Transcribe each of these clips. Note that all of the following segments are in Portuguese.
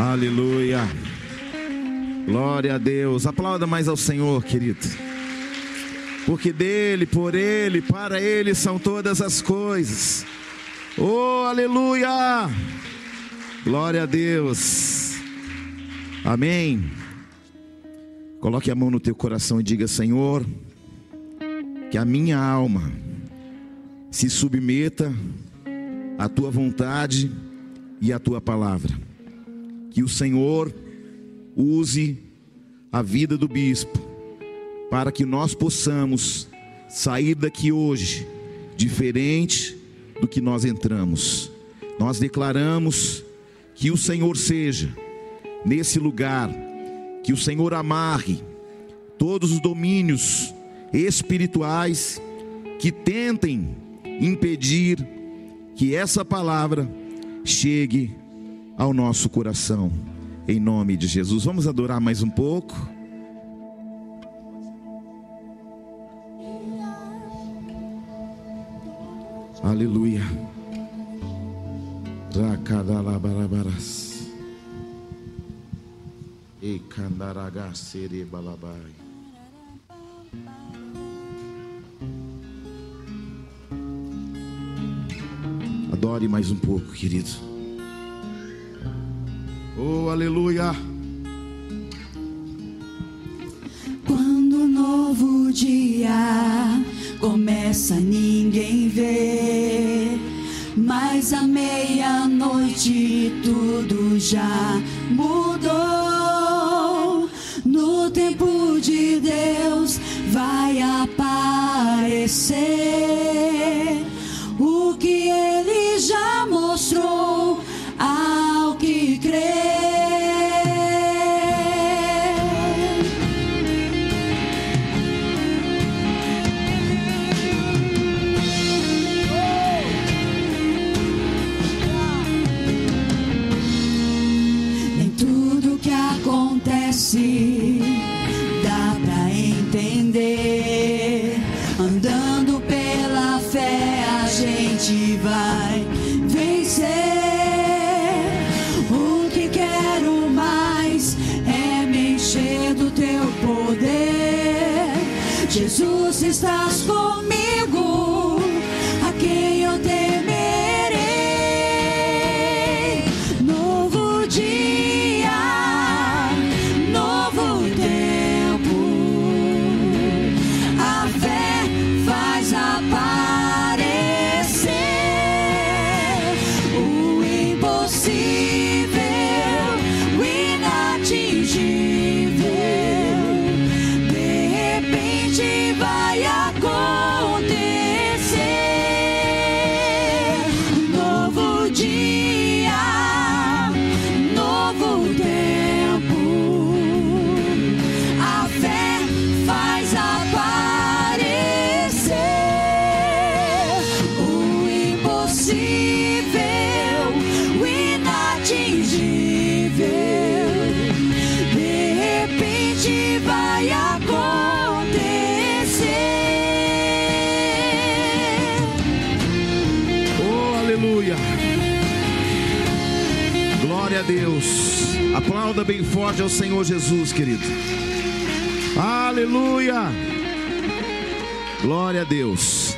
Aleluia. Glória a Deus. Aplauda mais ao Senhor, querido. Porque dele, por ele, para ele são todas as coisas. Oh, aleluia! Glória a Deus. Amém. Coloque a mão no teu coração e diga: Senhor, que a minha alma se submeta à tua vontade e à tua palavra. Que o Senhor use a vida do bispo para que nós possamos sair daqui hoje diferente do que nós entramos. Nós declaramos que o Senhor seja nesse lugar, que o Senhor amarre todos os domínios espirituais que tentem impedir que essa palavra chegue ao nosso coração. Em nome de Jesus. Vamos adorar mais um pouco. Aleluia. Rakadalabarabaras. E candaragacere balabai. Adore mais um pouco, querido. Oh, aleluia. Quando o novo dia começa, ninguém vê. Mas à meia-noite tudo já mudou. No tempo de Deus vai aparecer o que ele já mostrou bem forte ao Senhor Jesus, querido. Aleluia. Glória a Deus.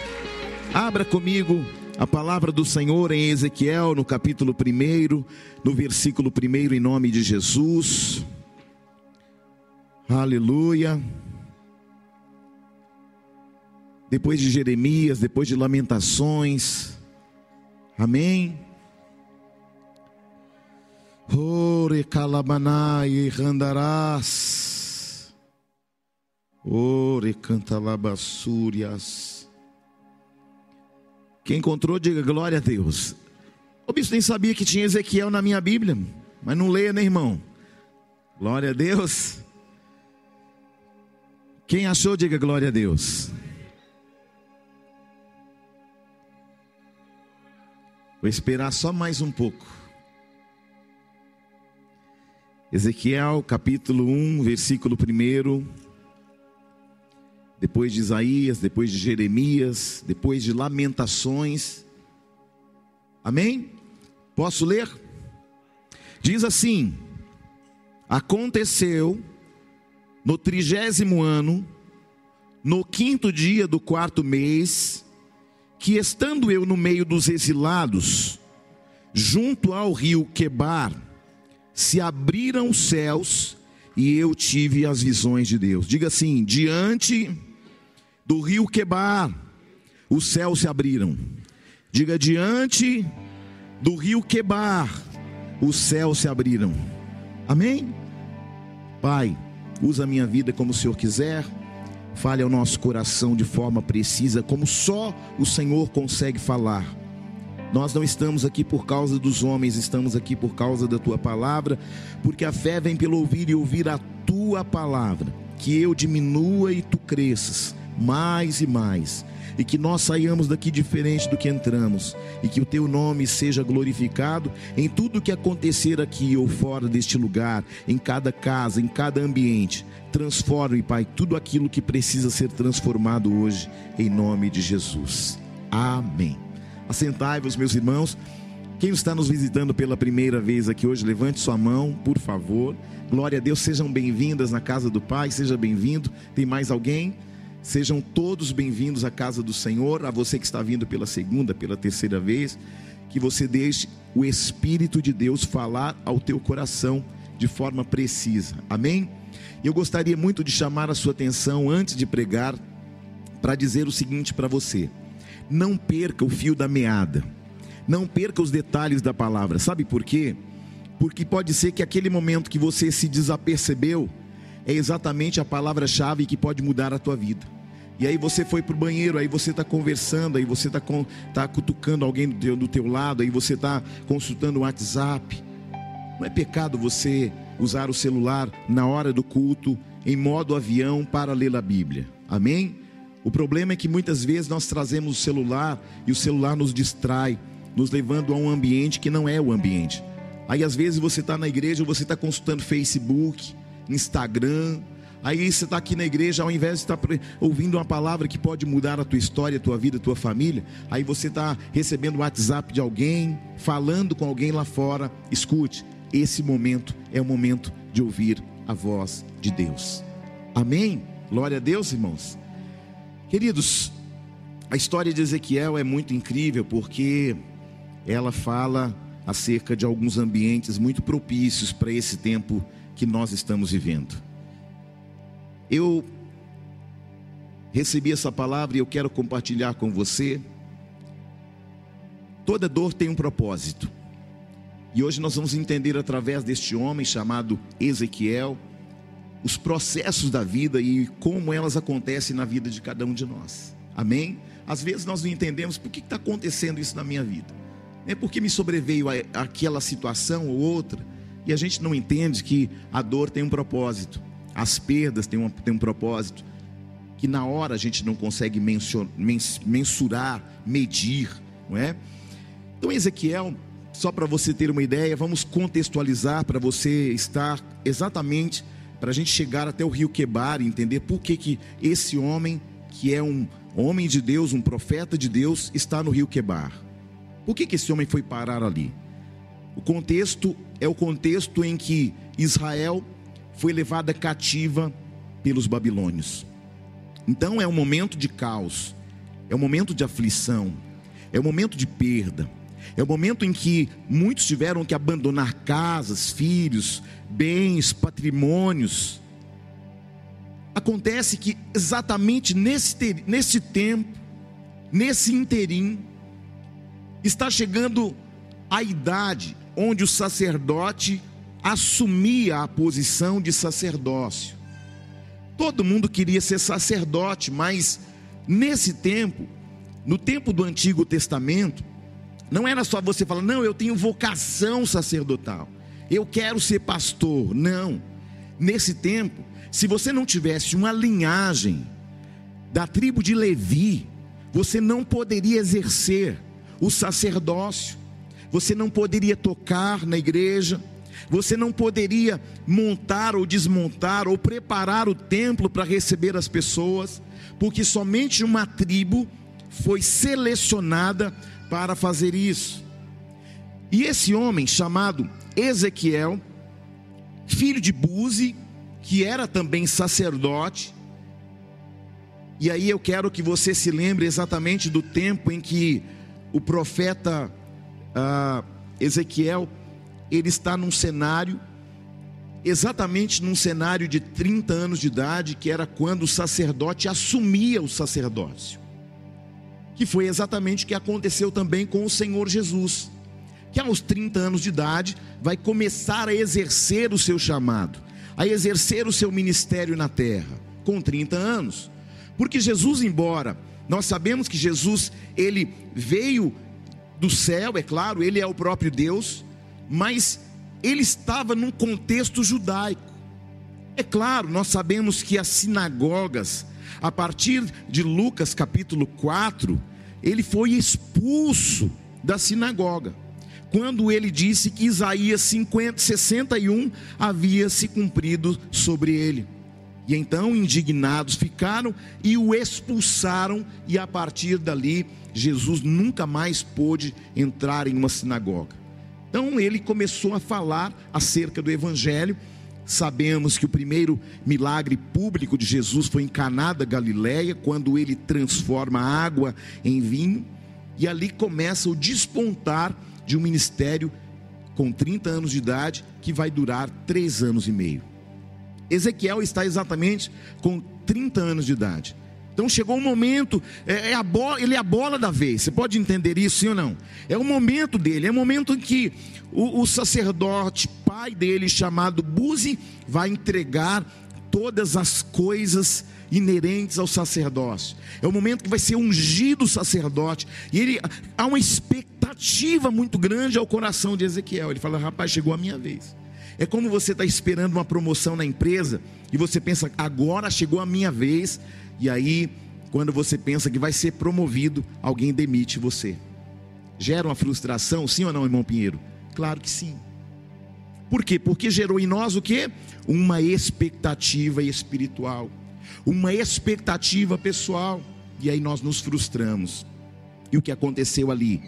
Abra comigo a palavra do Senhor em Ezequiel, no capítulo 1, no versículo 1, em nome de Jesus. Aleluia. Depois de Jeremias, depois de Lamentações. Amém. Ore calabanai randarás. Ore cantalabassúrias. Quem encontrou, diga glória a Deus. O bispo nem sabia que tinha Ezequiel na minha Bíblia, mas não leia, né, irmão? Glória a Deus. Quem achou, diga glória a Deus. Vou esperar só mais um pouco. Ezequiel capítulo 1, versículo 1. Depois de Isaías, depois de Jeremias, depois de Lamentações. Amém? Posso ler? Diz assim: Aconteceu no trigésimo ano, no quinto dia do quarto mês, que estando eu no meio dos exilados, junto ao rio Quebar, se abriram os céus e eu tive as visões de Deus. Diga assim: diante do rio Quebar, os céus se abriram. Diga diante do rio Quebar, os céus se abriram. Amém? Pai, usa a minha vida como o Senhor quiser. Fale ao nosso coração de forma precisa, como só o Senhor consegue falar. Nós não estamos aqui por causa dos homens, estamos aqui por causa da tua palavra, porque a fé vem pelo ouvir e ouvir a tua palavra. Que eu diminua e tu cresças mais e mais e que nós saiamos daqui diferente do que entramos, e que o teu nome seja glorificado em tudo que acontecer aqui ou fora deste lugar, em cada casa, em cada ambiente. Transforme, Pai, tudo aquilo que precisa ser transformado hoje, em nome de Jesus. Amém. Assentai-vos, meus irmãos. Quem está nos visitando pela primeira vez aqui hoje, levante sua mão, por favor. Glória a Deus, sejam bem-vindas na casa do Pai, seja bem-vindo. Tem mais alguém? Sejam todos bem-vindos à casa do Senhor, a você que está vindo pela segunda, pela terceira vez, que você deixe o Espírito de Deus falar ao teu coração de forma precisa. Amém? Eu gostaria muito de chamar a sua atenção antes de pregar para dizer o seguinte para você: não perca o fio da meada. Não perca os detalhes da palavra. Sabe por quê? Porque pode ser que aquele momento que você se desapercebeu, é exatamente a palavra-chave que pode mudar a tua vida. E aí você foi para o banheiro, aí você está conversando, aí você está tá cutucando alguém do teu, do teu lado, aí você está consultando o WhatsApp. Não é pecado você usar o celular na hora do culto, em modo avião, para ler a Bíblia. Amém? O problema é que muitas vezes nós trazemos o celular e o celular nos distrai, nos levando a um ambiente que não é o ambiente. Aí às vezes você está na igreja, você está consultando Facebook, Instagram. Aí você está aqui na igreja, ao invés de estar ouvindo uma palavra que pode mudar a tua história, a tua vida, a tua família, aí você está recebendo o WhatsApp de alguém, falando com alguém lá fora. Escute, esse momento é o momento de ouvir a voz de Deus. Amém? Glória a Deus, irmãos. Queridos, a história de Ezequiel é muito incrível porque ela fala acerca de alguns ambientes muito propícios para esse tempo que nós estamos vivendo. Eu recebi essa palavra e eu quero compartilhar com você. Toda dor tem um propósito. E hoje nós vamos entender através deste homem chamado Ezequiel os processos da vida e como elas acontecem na vida de cada um de nós. Amém? Às vezes nós não entendemos por que está acontecendo isso na minha vida. É porque me sobreveio aquela situação ou outra e a gente não entende que a dor tem um propósito, as perdas têm um, têm um propósito, que na hora a gente não consegue mensurar, medir, não é? Então, Ezequiel, só para você ter uma ideia, vamos contextualizar para você estar exatamente, para a gente chegar até o rio Quebar e entender por que, que esse homem, que é um homem de Deus, um profeta de Deus, está no rio Quebar. Por que, que esse homem foi parar ali? O contexto é o contexto em que Israel foi levada cativa pelos babilônios. Então é um momento de caos, é um momento de aflição, é um momento de perda, é o momento em que muitos tiveram que abandonar casas, filhos, bens, patrimônios. Acontece que exatamente nesse, nesse tempo, nesse interim, está chegando a idade onde o sacerdote assumia a posição de sacerdócio. Todo mundo queria ser sacerdote, mas nesse tempo, no tempo do Antigo Testamento, não era só você falar, não, eu tenho vocação sacerdotal, eu quero ser pastor. Não. Nesse tempo, se você não tivesse uma linhagem da tribo de Levi, você não poderia exercer o sacerdócio você não poderia tocar na igreja, você não poderia montar ou desmontar ou preparar o templo para receber as pessoas, porque somente uma tribo foi selecionada para fazer isso. E esse homem chamado Ezequiel filho de Buzi, que era também sacerdote. E aí eu quero que você se lembre exatamente do tempo em que o profeta ah, Ezequiel ele está num cenário exatamente num cenário de 30 anos de idade, que era quando o sacerdote assumia o sacerdócio. Que foi exatamente o que aconteceu também com o Senhor Jesus, que aos 30 anos de idade vai começar a exercer o seu chamado, a exercer o seu ministério na terra, com 30 anos. Porque Jesus, embora nós sabemos que Jesus, ele veio do céu, é claro, ele é o próprio Deus, mas ele estava num contexto judaico. É claro, nós sabemos que as sinagogas, a partir de Lucas capítulo 4, ele foi expulso da sinagoga. Quando ele disse que Isaías 50, 61 havia se cumprido sobre ele. E então, indignados ficaram e o expulsaram, e a partir dali, Jesus nunca mais pôde entrar em uma sinagoga. Então ele começou a falar acerca do Evangelho. Sabemos que o primeiro milagre público de Jesus foi em Caná da Galileia, quando ele transforma a água em vinho, e ali começa o despontar de um ministério com 30 anos de idade, que vai durar três anos e meio. Ezequiel está exatamente com 30 anos de idade. Então chegou um momento, é, é, bola, ele é a bola da vez. Você pode entender isso, sim ou não? É o momento dele, é o momento em que o, o sacerdote, pai dele, chamado Buzi, vai entregar todas as coisas inerentes ao sacerdócio. É o momento que vai ser ungido o sacerdote. E ele há uma expectativa muito grande ao coração de Ezequiel. Ele fala: rapaz, chegou a minha vez. É como você está esperando uma promoção na empresa e você pensa, agora chegou a minha vez e aí, quando você pensa que vai ser promovido, alguém demite você. Gera uma frustração, sim ou não, irmão Pinheiro? Claro que sim. Por quê? Porque gerou em nós o quê? Uma expectativa espiritual, uma expectativa pessoal, e aí nós nos frustramos. E o que aconteceu ali?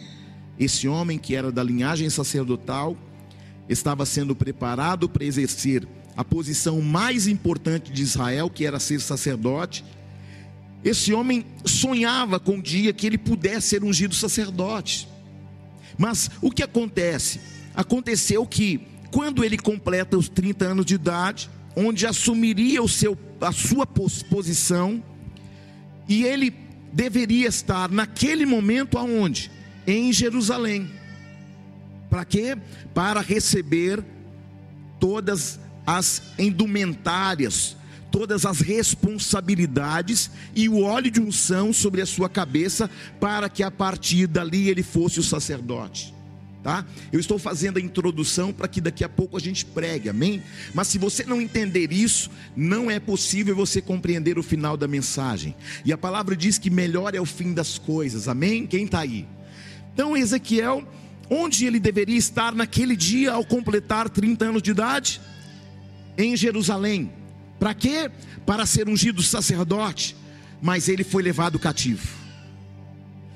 Esse homem que era da linhagem sacerdotal estava sendo preparado para exercer a posição mais importante de Israel, que era ser sacerdote, esse homem sonhava com o dia que ele pudesse ser ungido sacerdote. Mas o que acontece? Aconteceu que, quando ele completa os 30 anos de idade, onde assumiria o seu, a sua posição, e ele deveria estar naquele momento aonde? Em Jerusalém. Para quê? Para receber todas as indumentárias, todas as responsabilidades e o óleo de unção sobre a sua cabeça, para que a partir dali ele fosse o sacerdote. Tá? Eu estou fazendo a introdução para que daqui a pouco a gente pregue, amém? Mas se você não entender isso, não é possível você compreender o final da mensagem. E a palavra diz que melhor é o fim das coisas, amém? Quem está aí? Então, Ezequiel, onde ele deveria estar naquele dia ao completar 30 anos de idade? Em Jerusalém. Para quê? Para ser ungido sacerdote, mas ele foi levado cativo.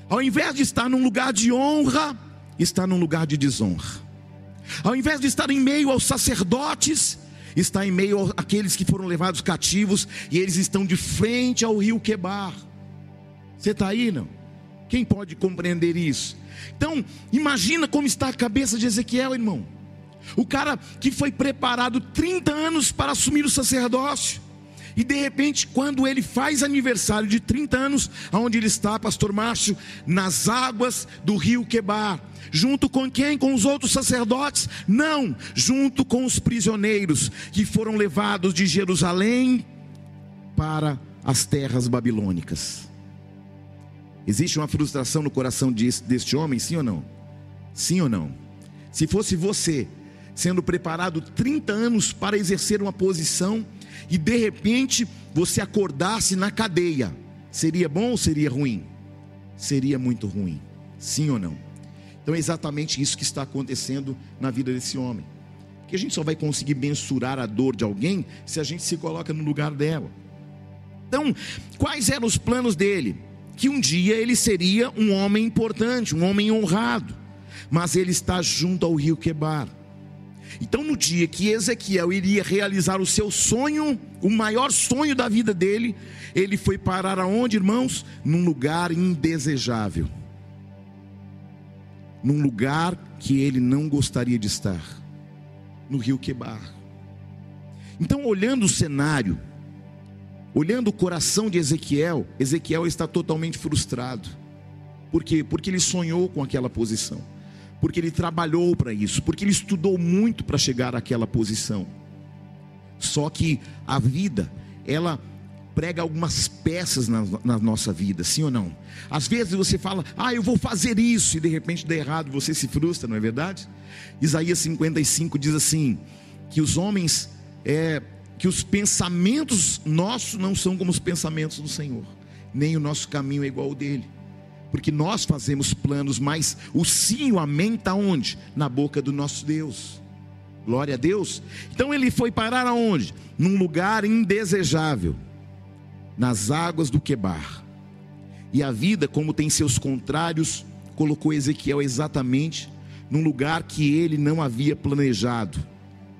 Ao invés de estar num lugar de honra, está num lugar de desonra. Ao invés de estar em meio aos sacerdotes, está em meio àqueles que foram levados cativos e eles estão de frente ao rio Quebar. Você está aí, não? Quem pode compreender isso? Então, imagina como está a cabeça de Ezequiel, irmão. O cara que foi preparado 30 anos para assumir o sacerdócio. E de repente, quando ele faz aniversário de 30 anos, aonde ele está, pastor Márcio, nas águas do rio Quebar, junto com quem? Com os outros sacerdotes? Não, junto com os prisioneiros que foram levados de Jerusalém para as terras babilônicas. Existe uma frustração no coração deste homem, sim ou não? Sim ou não? Se fosse você, sendo preparado 30 anos para exercer uma posição e de repente você acordasse na cadeia, seria bom ou seria ruim? Seria muito ruim, sim ou não? Então é exatamente isso que está acontecendo na vida desse homem. Que a gente só vai conseguir mensurar a dor de alguém se a gente se coloca no lugar dela. Então, quais eram os planos dele? Que um dia ele seria um homem importante, um homem honrado, mas ele está junto ao rio Quebar Então, no dia que Ezequiel iria realizar o seu sonho, o maior sonho da vida dele, ele foi parar aonde, irmãos? Num lugar indesejável. Num lugar que ele não gostaria de estar, no rio Quebar. Então, olhando o cenário, olhando o coração de Ezequiel, Ezequiel está totalmente frustrado. Por quê? Porque ele sonhou com aquela posição porque ele trabalhou para isso, porque ele estudou muito para chegar àquela posição. Só que a vida, ela prega algumas peças na, na, nossa vida, sim ou não? Às vezes você fala, ah, eu vou fazer isso, e de repente dá errado, você se frustra, não é verdade? Isaías 55 diz assim: que os homens, é, que os pensamentos nossos não são como os pensamentos do Senhor, nem o nosso caminho é igual ao dele porque nós fazemos planos, mas o sim, o amém está onde? Na boca do nosso Deus. Glória a Deus. Então ele foi parar aonde? Num lugar indesejável, nas águas do Quebar. E a vida, como tem seus contrários, colocou Ezequiel exatamente num lugar que ele não havia planejado.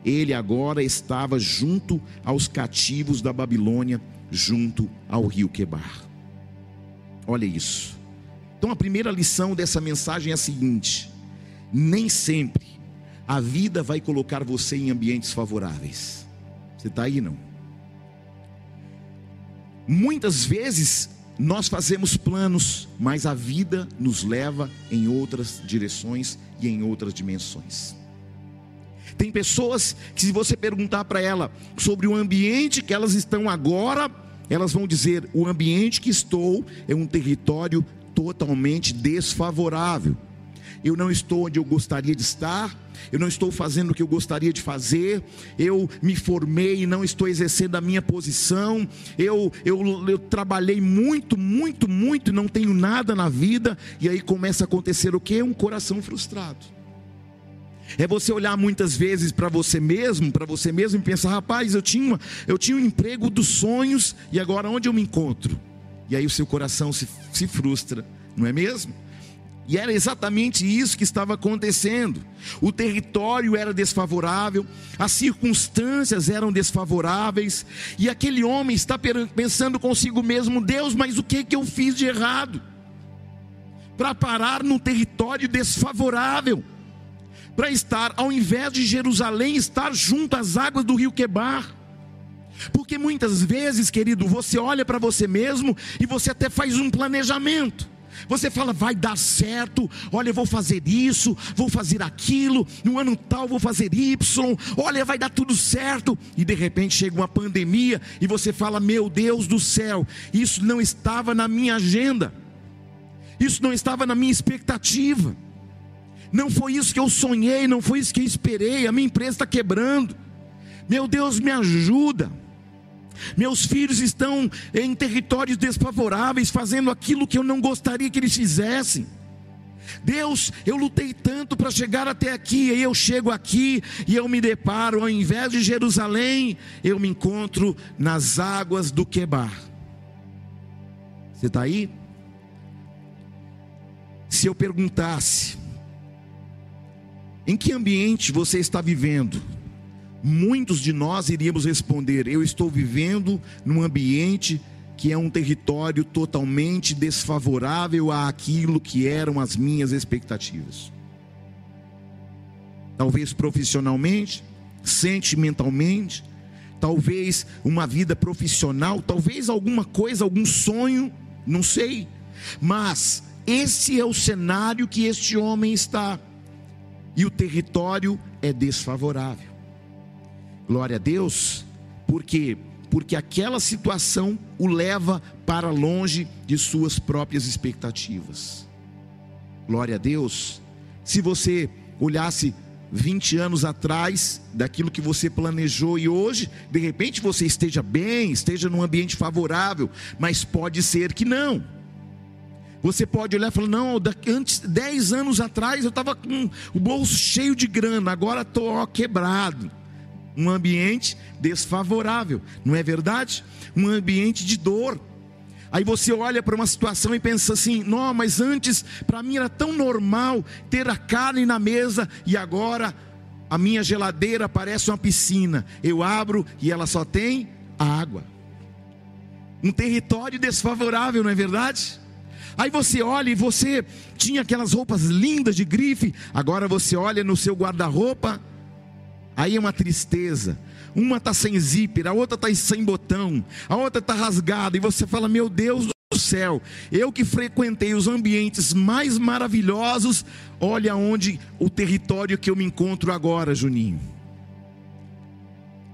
Ele agora estava junto aos cativos da Babilônia, junto ao rio Quebar. Olha isso. Então a primeira lição dessa mensagem é a seguinte: nem sempre a vida vai colocar você em ambientes favoráveis. Você está aí não? Muitas vezes nós fazemos planos, mas a vida nos leva em outras direções e em outras dimensões. Tem pessoas que, se você perguntar para ela sobre o ambiente que elas estão agora, elas vão dizer: o ambiente que estou é um território totalmente desfavorável. Eu não estou onde eu gostaria de estar, eu não estou fazendo o que eu gostaria de fazer, eu me formei e não estou exercendo a minha posição, eu, eu, eu trabalhei muito, muito, muito e não tenho nada na vida, e aí começa a acontecer o que? Um coração frustrado. É você olhar muitas vezes para você mesmo, para você mesmo e pensar, rapaz, eu tinha, eu tinha um emprego dos sonhos e agora onde eu me encontro? E aí o seu coração se, se frustra, não é mesmo? E era exatamente isso que estava acontecendo. O território era desfavorável, as circunstâncias eram desfavoráveis, e aquele homem está pensando consigo mesmo: Deus, mas o que, que eu fiz de errado? Para parar num território desfavorável, para estar, ao invés de Jerusalém, estar junto às águas do rio Quebar. Porque muitas vezes, querido, você olha para você mesmo e você até faz um planejamento. Você fala, vai dar certo, olha, eu vou fazer isso, vou fazer aquilo, no ano tal vou fazer Y, olha, vai dar tudo certo, e de repente chega uma pandemia e você fala, meu Deus do céu, isso não estava na minha agenda, isso não estava na minha expectativa, não foi isso que eu sonhei, não foi isso que eu esperei, a minha empresa está quebrando, meu Deus, me ajuda. Meus filhos estão em territórios desfavoráveis, fazendo aquilo que eu não gostaria que eles fizessem. Deus, eu lutei tanto para chegar até aqui, e eu chego aqui e eu me deparo, ao invés de Jerusalém, eu me encontro nas águas do Quebar. Você está aí? Se eu perguntasse, em que ambiente você está vivendo? Muitos de nós iríamos responder: Eu estou vivendo num ambiente que é um território totalmente desfavorável àquilo que eram as minhas expectativas. Talvez profissionalmente, sentimentalmente, talvez uma vida profissional, talvez alguma coisa, algum sonho, não sei. Mas esse é o cenário que este homem está. E o território é desfavorável. Glória a Deus. Por quê? Porque aquela situação o leva para longe de suas próprias expectativas. Glória a Deus. Se você olhasse 20 anos atrás daquilo que você planejou e hoje, de repente você esteja bem, esteja num ambiente favorável, mas pode ser que não. Você pode olhar e falar: não, antes, 10 anos atrás eu estava com o bolso cheio de grana, agora estou quebrado um ambiente desfavorável, não é verdade? Um ambiente de dor. Aí você olha para uma situação e pensa assim: não, mas antes para mim era tão normal ter a carne na mesa e agora a minha geladeira parece uma piscina. Eu abro e ela só tem água. Um território desfavorável, não é verdade? Aí você olha e você tinha aquelas roupas lindas de grife, agora você olha no seu guarda-roupa, aí é uma tristeza. Uma está sem zíper, a outra está sem botão, a outra está rasgada, e você fala: Meu Deus do céu, eu que frequentei os ambientes mais maravilhosos, olha onde o território que eu me encontro agora, Juninho.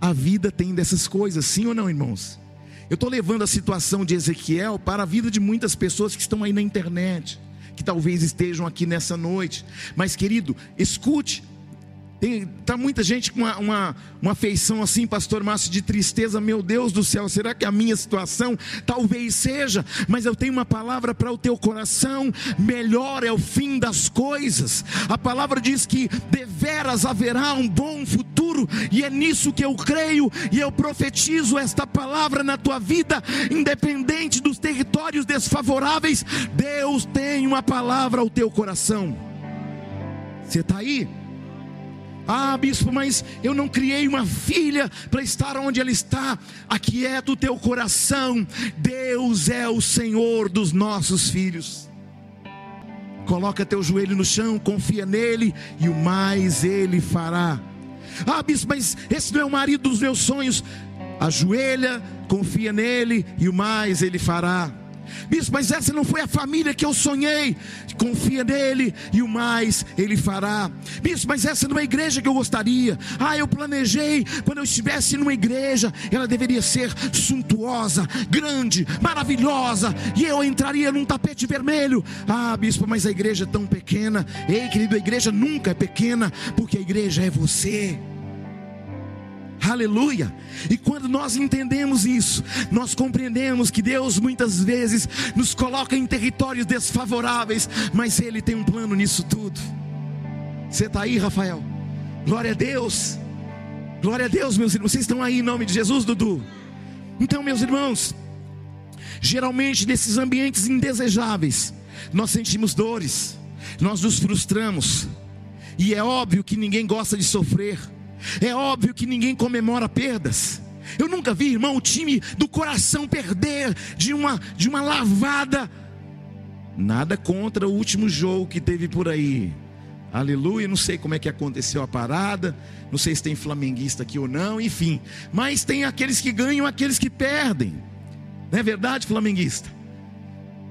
A vida tem dessas coisas, sim ou não, irmãos? Eu estou levando a situação de Ezequiel para a vida de muitas pessoas que estão aí na internet, que talvez estejam aqui nessa noite. Mas, querido, escute tem tá muita gente com uma, uma, uma feição assim, pastor Márcio, de tristeza. Meu Deus do céu, será que a minha situação talvez seja? Mas eu tenho uma palavra para o teu coração: melhor é o fim das coisas. A palavra diz que deveras haverá um bom futuro, e é nisso que eu creio, e eu profetizo esta palavra na tua vida, independente dos territórios desfavoráveis. Deus tem uma palavra ao teu coração. Você está aí? Ah, bispo, mas eu não criei uma filha para estar onde ela está. Aquieta o teu coração. Deus é o Senhor dos nossos filhos. Coloca teu joelho no chão, confia nele e o mais ele fará. Ah, bispo, mas esse não é o marido dos meus sonhos. Ajoelha, confia nele e o mais ele fará. Bispo, mas essa não foi a família que eu sonhei. Confia nele e o mais ele fará. Bispo, mas essa não é a igreja que eu gostaria. Ah, eu planejei quando eu estivesse numa igreja, ela deveria ser suntuosa, grande, maravilhosa, e eu entraria num tapete vermelho. Ah, bispo, mas a igreja é tão pequena. Ei, querido, a igreja nunca é pequena, porque a igreja é você. Aleluia. E quando nós entendemos isso, nós compreendemos que Deus muitas vezes nos coloca em territórios desfavoráveis, mas Ele tem um plano nisso tudo. Você está aí, Rafael? Glória a Deus. Glória a Deus, meus irmãos. Vocês estão aí em nome de Jesus, Dudu. Então, meus irmãos, geralmente nesses ambientes indesejáveis, nós sentimos dores, nós nos frustramos, e é óbvio que ninguém gosta de sofrer. É óbvio que ninguém comemora perdas. Eu nunca vi, irmão, o time do coração perder de uma, de uma lavada. Nada contra o último jogo que teve por aí. Aleluia, não sei como é que aconteceu a parada, não sei se tem flamenguista aqui ou não, enfim. Mas tem aqueles que ganham, aqueles que perdem. Não é verdade, flamenguista?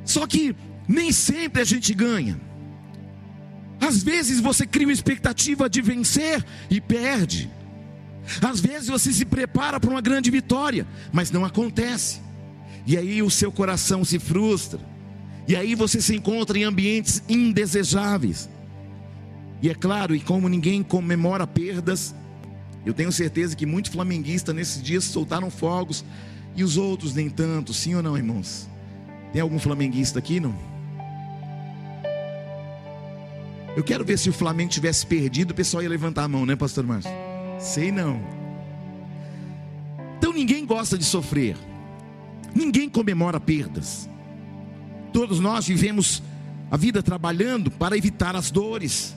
Só que nem sempre a gente ganha. Às vezes você cria uma expectativa de vencer e perde. Às vezes você se prepara para uma grande vitória, mas não acontece. E aí o seu coração se frustra. E aí você se encontra em ambientes indesejáveis. E é claro, e como ninguém comemora perdas, eu tenho certeza que muitos flamenguistas nesses dias soltaram fogos e os outros nem tanto, sim ou não, irmãos? Tem algum flamenguista aqui, não? Eu quero ver se o Flamengo tivesse perdido, o pessoal ia levantar a mão, né, pastor Márcio? Sei não. Então ninguém gosta de sofrer. Ninguém comemora perdas. Todos nós vivemos a vida trabalhando para evitar as dores,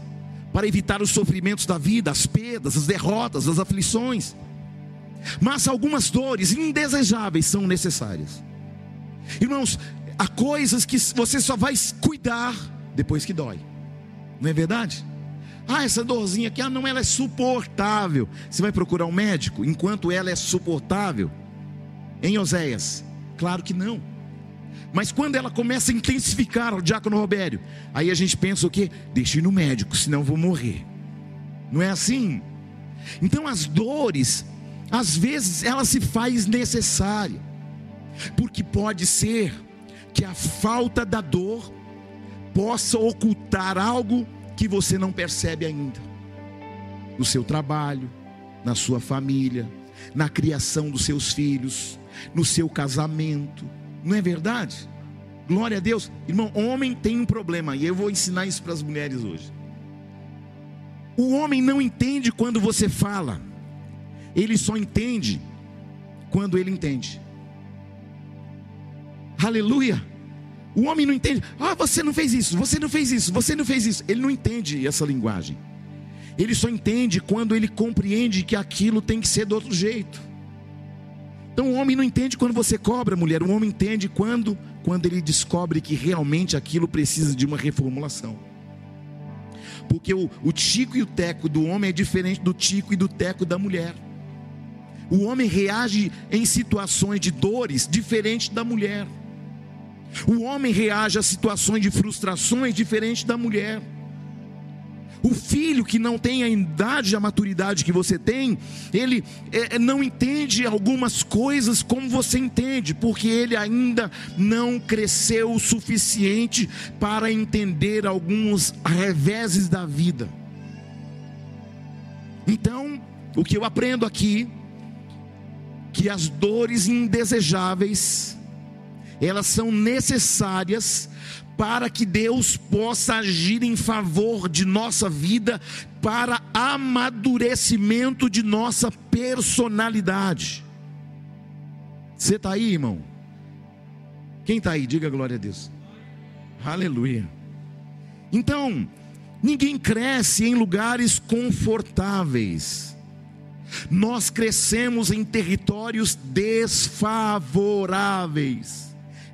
para evitar os sofrimentos da vida, as perdas, as derrotas, as aflições. Mas algumas dores indesejáveis são necessárias. Irmãos, há coisas que você só vai cuidar depois que dói. Não é verdade? Ah, essa dorzinha aqui, ah, não, ela é suportável. Você vai procurar um médico enquanto ela é suportável? Em Oséias? Claro que não. Mas quando ela começa a intensificar o diácono Robério, aí a gente pensa o quê? Deixa ir no médico, senão vou morrer. Não é assim? Então as dores, às vezes ela se faz necessária. Porque pode ser que a falta da dor possa ocultar algo que você não percebe ainda. No seu trabalho, na sua família, na criação dos seus filhos, no seu casamento. Não é verdade? Glória a Deus. Irmão, homem tem um problema, e eu vou ensinar isso para as mulheres hoje. O homem não entende quando você fala, ele só entende quando ele entende. Aleluia. O homem não entende. Ah, você não fez isso, você não fez isso, você não fez isso. Ele não entende essa linguagem. ele só entende quando ele compreende que aquilo tem que ser do outro jeito. Então o homem não entende quando você cobra, mulher. O homem entende quando, quando ele descobre que realmente aquilo precisa de uma reformulação. Porque o, o tico e o teco do homem é diferente do tico e do teco da mulher. O homem reage em situações de dores diferente da mulher. O homem reage a situações de frustrações diferente da mulher. O filho que não tem a idade, a maturidade que você tem, ele é, é, não entende algumas coisas como você entende, porque ele ainda não cresceu o suficiente para entender alguns reveses da vida. Então, o que eu aprendo aqui, que as dores indesejáveis, elas são necessárias para que Deus possa agir em favor de nossa vida, para amadurecimento de nossa personalidade. Você está aí, irmão? Quem está aí? Diga glória a Deus. Aleluia. Então, ninguém cresce em lugares confortáveis. Nós crescemos em territórios desfavoráveis.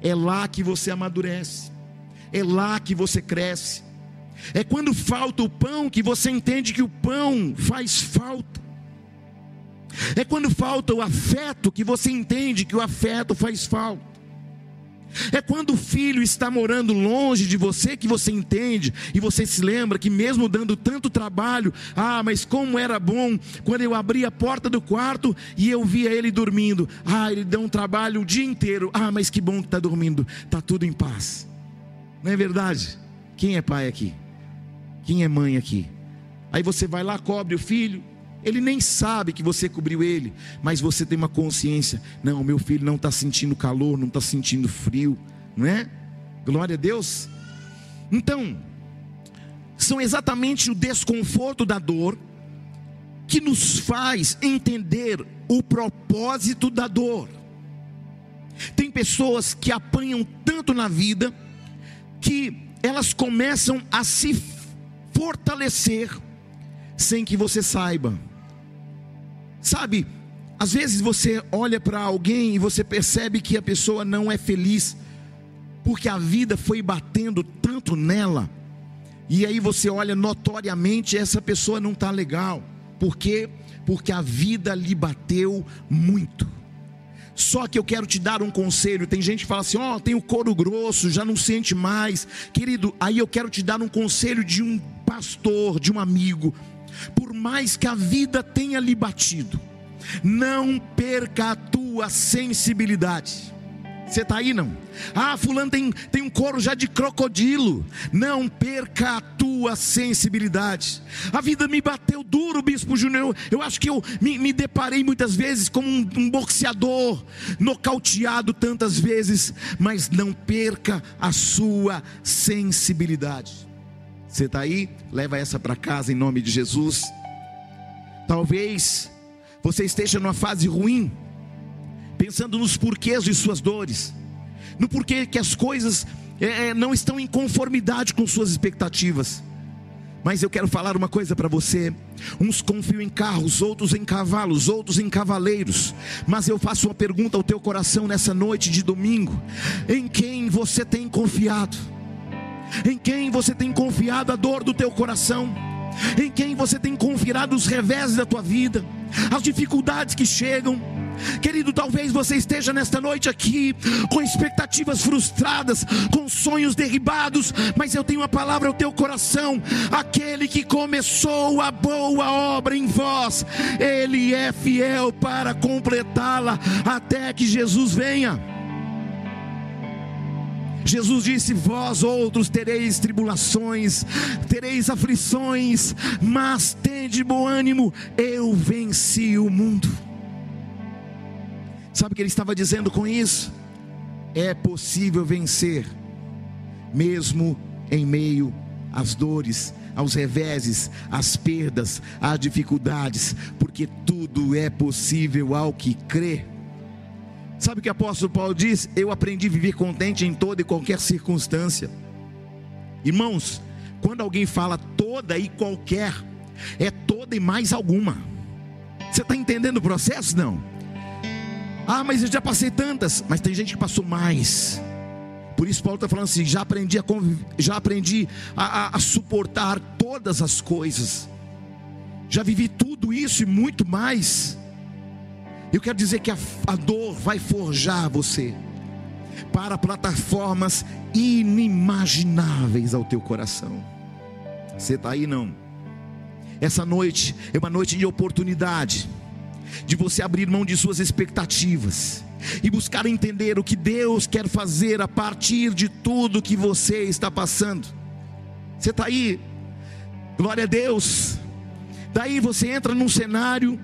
É lá que você amadurece é lá que você cresce. É quando falta o pão que você entende que o pão faz falta. É quando falta o afeto que você entende que o afeto faz falta. É quando o filho está morando longe de você que você entende e você se lembra que, mesmo dando tanto trabalho, ah, mas como era bom quando eu abri a porta do quarto e eu via ele dormindo. Ah, ele deu um trabalho o dia inteiro. Ah, mas que bom que está dormindo, está tudo em paz. Não é verdade? Quem é pai aqui? Quem é mãe aqui? Aí você vai lá, cobre o filho, ele nem sabe que você cobriu ele, mas você tem uma consciência: não, meu filho não está sentindo calor, não está sentindo frio, não é? Glória a Deus. Então, são exatamente o desconforto da dor que nos faz entender o propósito da dor. Tem pessoas que apanham tanto na vida que elas começam a se fortalecer sem que você saiba. Sabe, às vezes você olha para alguém e você percebe que a pessoa não é feliz, porque a vida foi batendo tanto nela, e aí você olha notoriamente, essa pessoa não está legal, por quê? Porque a vida lhe bateu muito. Só que eu quero te dar um conselho. Tem gente que fala assim: Ó, oh, tem o couro grosso, já não sente mais. Querido, aí eu quero te dar um conselho de um pastor, de um amigo. Por mais que a vida tenha lhe batido, não perca a tua sensibilidade. Você está aí não? Ah, fulano tem, tem um couro já de crocodilo. Não perca a tua sensibilidade. A vida me bateu duro, Bispo Júnior. Eu, acho que eu me, me deparei muitas vezes como um, um boxeador, nocauteado tantas vezes. Mas não perca a sua sensibilidade. Você está aí? Leva essa para casa em nome de Jesus. Talvez você esteja numa fase ruim pensando nos porquês de suas dores, no porquê que as coisas é, é, não estão em conformidade com suas expectativas. Mas eu quero falar uma coisa para você: uns confiam em carros, outros em cavalos, outros em cavaleiros. Mas eu faço uma pergunta ao teu coração nessa noite de domingo: em quem você tem confiado? Em quem você tem confiado a dor do teu coração? Em quem você tem confiado os revés da tua vida, as dificuldades que chegam? Querido, talvez você esteja nesta noite aqui com expectativas frustradas, com sonhos derribados, mas eu tenho uma palavra ao teu coração: aquele que começou a boa obra em vós, ele é fiel para completá-la até que Jesus venha. Jesus disse: Vós outros tereis tribulações, tereis aflições, mas tende bom ânimo, eu venci o mundo. Sabe o que ele estava dizendo com isso? É possível vencer, mesmo em meio às dores, aos reveses, às perdas, às dificuldades, porque tudo é possível ao que crê. Sabe o que o apóstolo Paulo diz? Eu aprendi a viver contente em toda e qualquer circunstância. Irmãos, quando alguém fala toda e qualquer, é toda e mais alguma. Você está entendendo o processo? Não. Ah, mas eu já passei tantas. Mas tem gente que passou mais. Por isso Paulo está falando assim: já aprendi a já aprendi a, a, a suportar todas as coisas. Já vivi tudo isso e muito mais. Eu quero dizer que a, a dor vai forjar você para plataformas inimagináveis ao teu coração. Você está aí não? Essa noite é uma noite de oportunidade, de você abrir mão de suas expectativas e buscar entender o que Deus quer fazer a partir de tudo que você está passando. Você está aí, glória a Deus. Daí você entra num cenário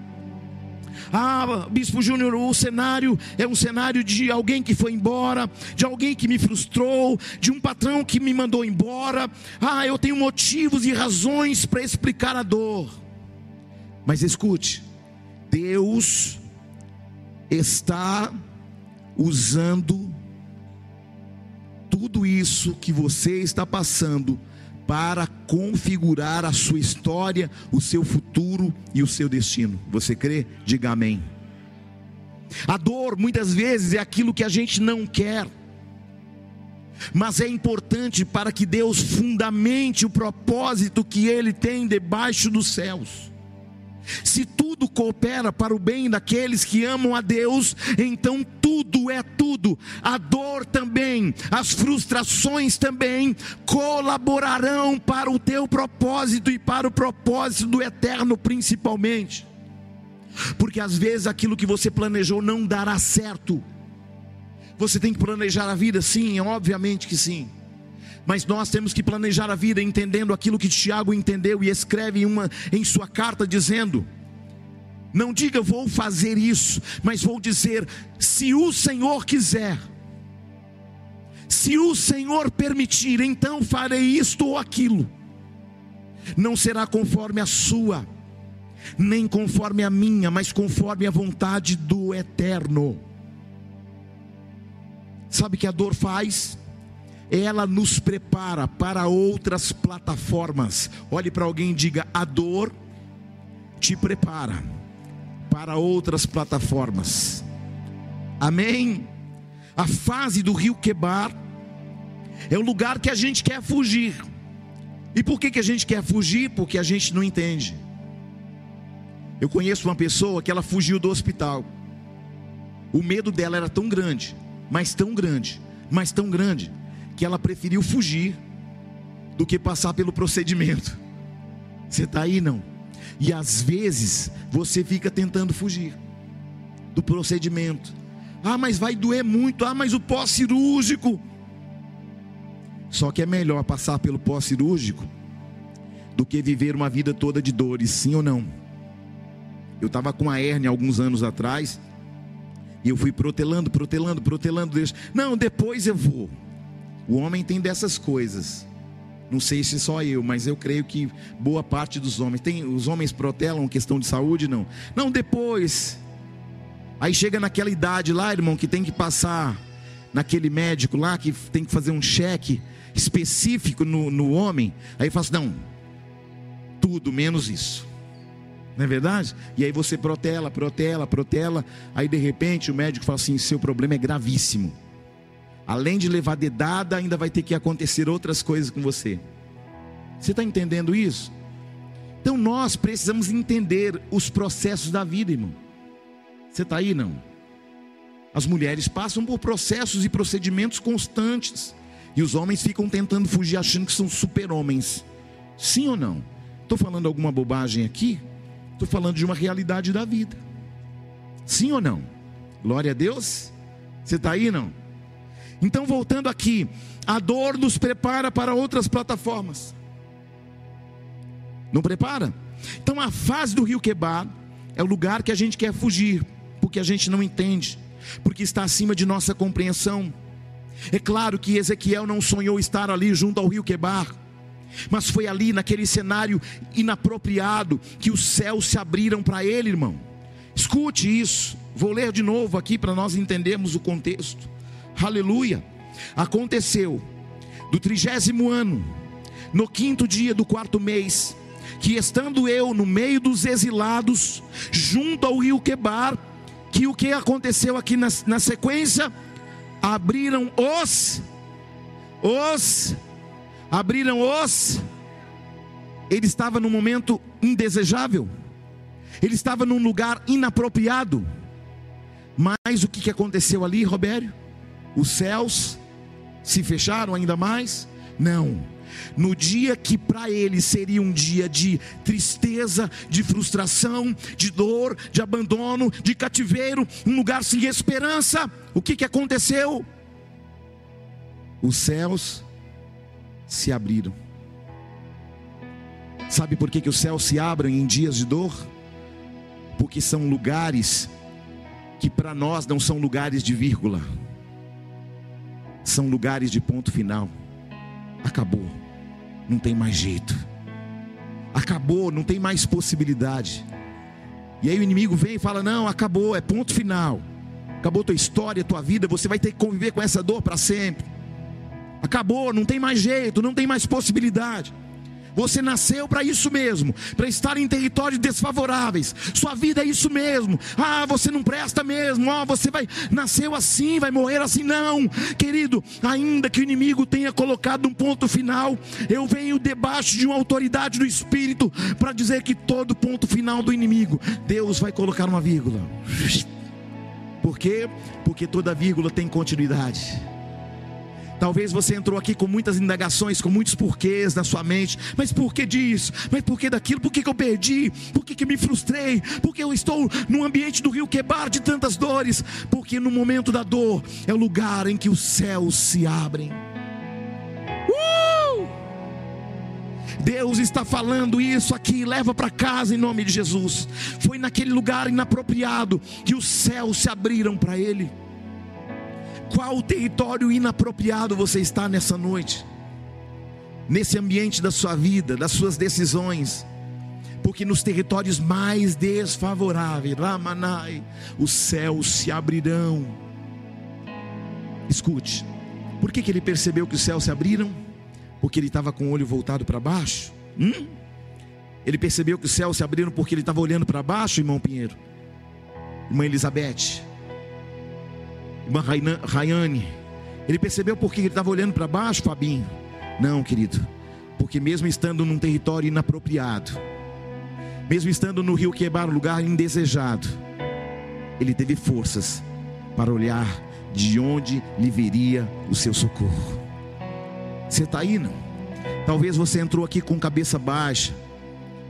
ah, Bispo Júnior, o cenário é um cenário de alguém que foi embora, de alguém que me frustrou, de um patrão que me mandou embora. Ah, eu tenho motivos e razões para explicar a dor. Mas escute, Deus está usando tudo isso que você está passando para configurar a sua história, o seu futuro e o seu destino. Você crê? Diga amém. A dor muitas vezes é aquilo que a gente não quer, mas é importante para que Deus fundamente o propósito que Ele tem debaixo dos céus. Se tudo coopera para o bem daqueles que amam a Deus, então tudo é tudo. A dor também, as frustrações também colaborarão para o teu propósito e para o propósito do eterno, principalmente. Porque às vezes aquilo que você planejou não dará certo. Você tem que planejar a vida, sim, obviamente que sim. Mas nós temos que planejar a vida entendendo aquilo que Tiago entendeu e escreve em, uma, em sua carta dizendo: Não diga vou fazer isso, mas vou dizer, se o Senhor quiser, se o Senhor permitir, então farei isto ou aquilo. Não será conforme a sua, nem conforme a minha, mas conforme a vontade do eterno. Sabe o que a dor faz? Ela nos prepara para outras plataformas. Olhe para alguém e diga: a dor te prepara para outras plataformas. Amém? A fase do rio Quebar é o lugar que a gente quer fugir. E por que, que a gente quer fugir? Porque a gente não entende. Eu conheço uma pessoa que ela fugiu do hospital. O medo dela era tão grande, mas tão grande, mas tão grande, que ela preferiu fugir do que passar pelo procedimento. Você está aí não? E às vezes você fica tentando fugir do procedimento. Ah, mas vai doer muito. Ah, mas o pós-cirúrgico. Só que é melhor passar pelo pós-cirúrgico do que viver uma vida toda de dores, sim ou não? Eu estava com a hérnia alguns anos atrás e eu fui protelando, protelando, protelando. Não, depois eu vou. O homem tem dessas coisas. Não sei se só eu, mas eu creio que boa parte dos homens. Tem, os homens protelam questão de saúde? Não. Não, depois. Aí chega naquela idade lá, irmão, que tem que passar naquele médico lá, que tem que fazer um cheque específico no, no homem. Aí fala assim: não, tudo menos isso. Não é verdade? E aí você protela, protela, protela. Aí de repente o médico fala assim: seu problema é gravíssimo além de levar dedada, ainda vai ter que acontecer outras coisas com você. Você está entendendo isso? Então nós precisamos entender os processos da vida, irmão. Você está aí, não? As mulheres passam por processos e procedimentos constantes. E os homens ficam tentando fugir achando que são super-homens. Sim ou não? Estou falando alguma bobagem aqui? Estou falando de uma realidade da vida. Sim ou não? Glória a Deus. Você está aí, não? Então, voltando aqui, a dor nos prepara para outras plataformas. Não prepara? Então, a fase do rio Quebar é o lugar que a gente quer fugir, porque a gente não entende, porque está acima de nossa compreensão. É claro que Ezequiel não sonhou estar ali junto ao rio Quebar, mas foi ali, naquele cenário inapropriado, que os céus se abriram para ele, irmão. Escute isso, vou ler de novo aqui para nós entendermos o contexto. Aleluia. Aconteceu do trigésimo ano, no quinto dia do quarto mês, que estando eu no meio dos exilados, junto ao rio Quebar, que o que aconteceu aqui na, na sequência? Abriram os, os, abriram os, ele estava num momento indesejável, ele estava num lugar inapropriado, mas o que, aconteceu ali, Robério? Os céus se fecharam ainda mais? Não. No dia que para ele seria um dia de tristeza, de frustração, de dor, de abandono, de cativeiro, um lugar sem esperança, o que, que aconteceu? Os céus se abriram. Sabe por que, que os céus se abrem em dias de dor? Porque são lugares que para nós não são lugares de vírgula, são lugares de ponto final. Acabou, não tem mais jeito. Acabou, não tem mais possibilidade. E aí o inimigo vem e fala: Não, acabou, é ponto final. Acabou tua história, tua vida, você vai ter que conviver com essa dor para sempre. Acabou, não tem mais jeito, não tem mais possibilidade. Você nasceu para isso mesmo, para estar em territórios desfavoráveis. Sua vida é isso mesmo. Ah, você não presta mesmo. Ah, você vai nasceu assim, vai morrer assim. Não, querido, ainda que o inimigo tenha colocado um ponto final, eu venho debaixo de uma autoridade do Espírito para dizer que todo ponto final do inimigo, Deus vai colocar uma vírgula. Por quê? Porque toda vírgula tem continuidade. Talvez você entrou aqui com muitas indagações, com muitos porquês na sua mente. Mas por que disso? Mas por que daquilo? Por que, que eu perdi? Por que, que me frustrei? Por que eu estou no ambiente do rio quebar de tantas dores? Porque no momento da dor é o lugar em que os céus se abrem. Uh! Deus está falando isso aqui, leva para casa em nome de Jesus. Foi naquele lugar inapropriado que os céus se abriram para ele. Qual território inapropriado você está nessa noite? Nesse ambiente da sua vida, das suas decisões. Porque nos territórios mais desfavoráveis, Ramanai, os céus se abrirão. Escute, por que, que ele percebeu que os céus se abriram? Porque ele estava com o olho voltado para baixo? Hum? Ele percebeu que os céus se abriram porque ele estava olhando para baixo, irmão Pinheiro? Irmã Elizabeth? Irmã Rayane. Ele percebeu porque ele estava olhando para baixo, Fabinho? Não, querido. Porque mesmo estando num território inapropriado, mesmo estando no rio Quebar, um lugar indesejado, ele teve forças para olhar de onde lhe viria o seu socorro. Você está aí, não? Talvez você entrou aqui com cabeça baixa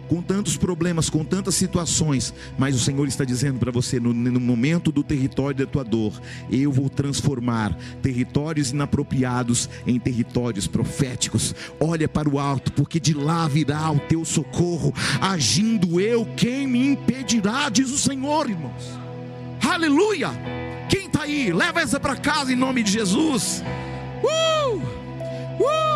com tantos problemas, com tantas situações, mas o Senhor está dizendo para você: no, no, momento do território da tua dor, eu vou transformar territórios inapropriados em territórios proféticos. Olha para o alto, porque de lá virá o teu socorro. Agindo eu, quem me impedirá? Diz o Senhor, irmãos. Aleluia! Quem está aí? Leva essa para casa em nome de Jesus. Uh! Uh!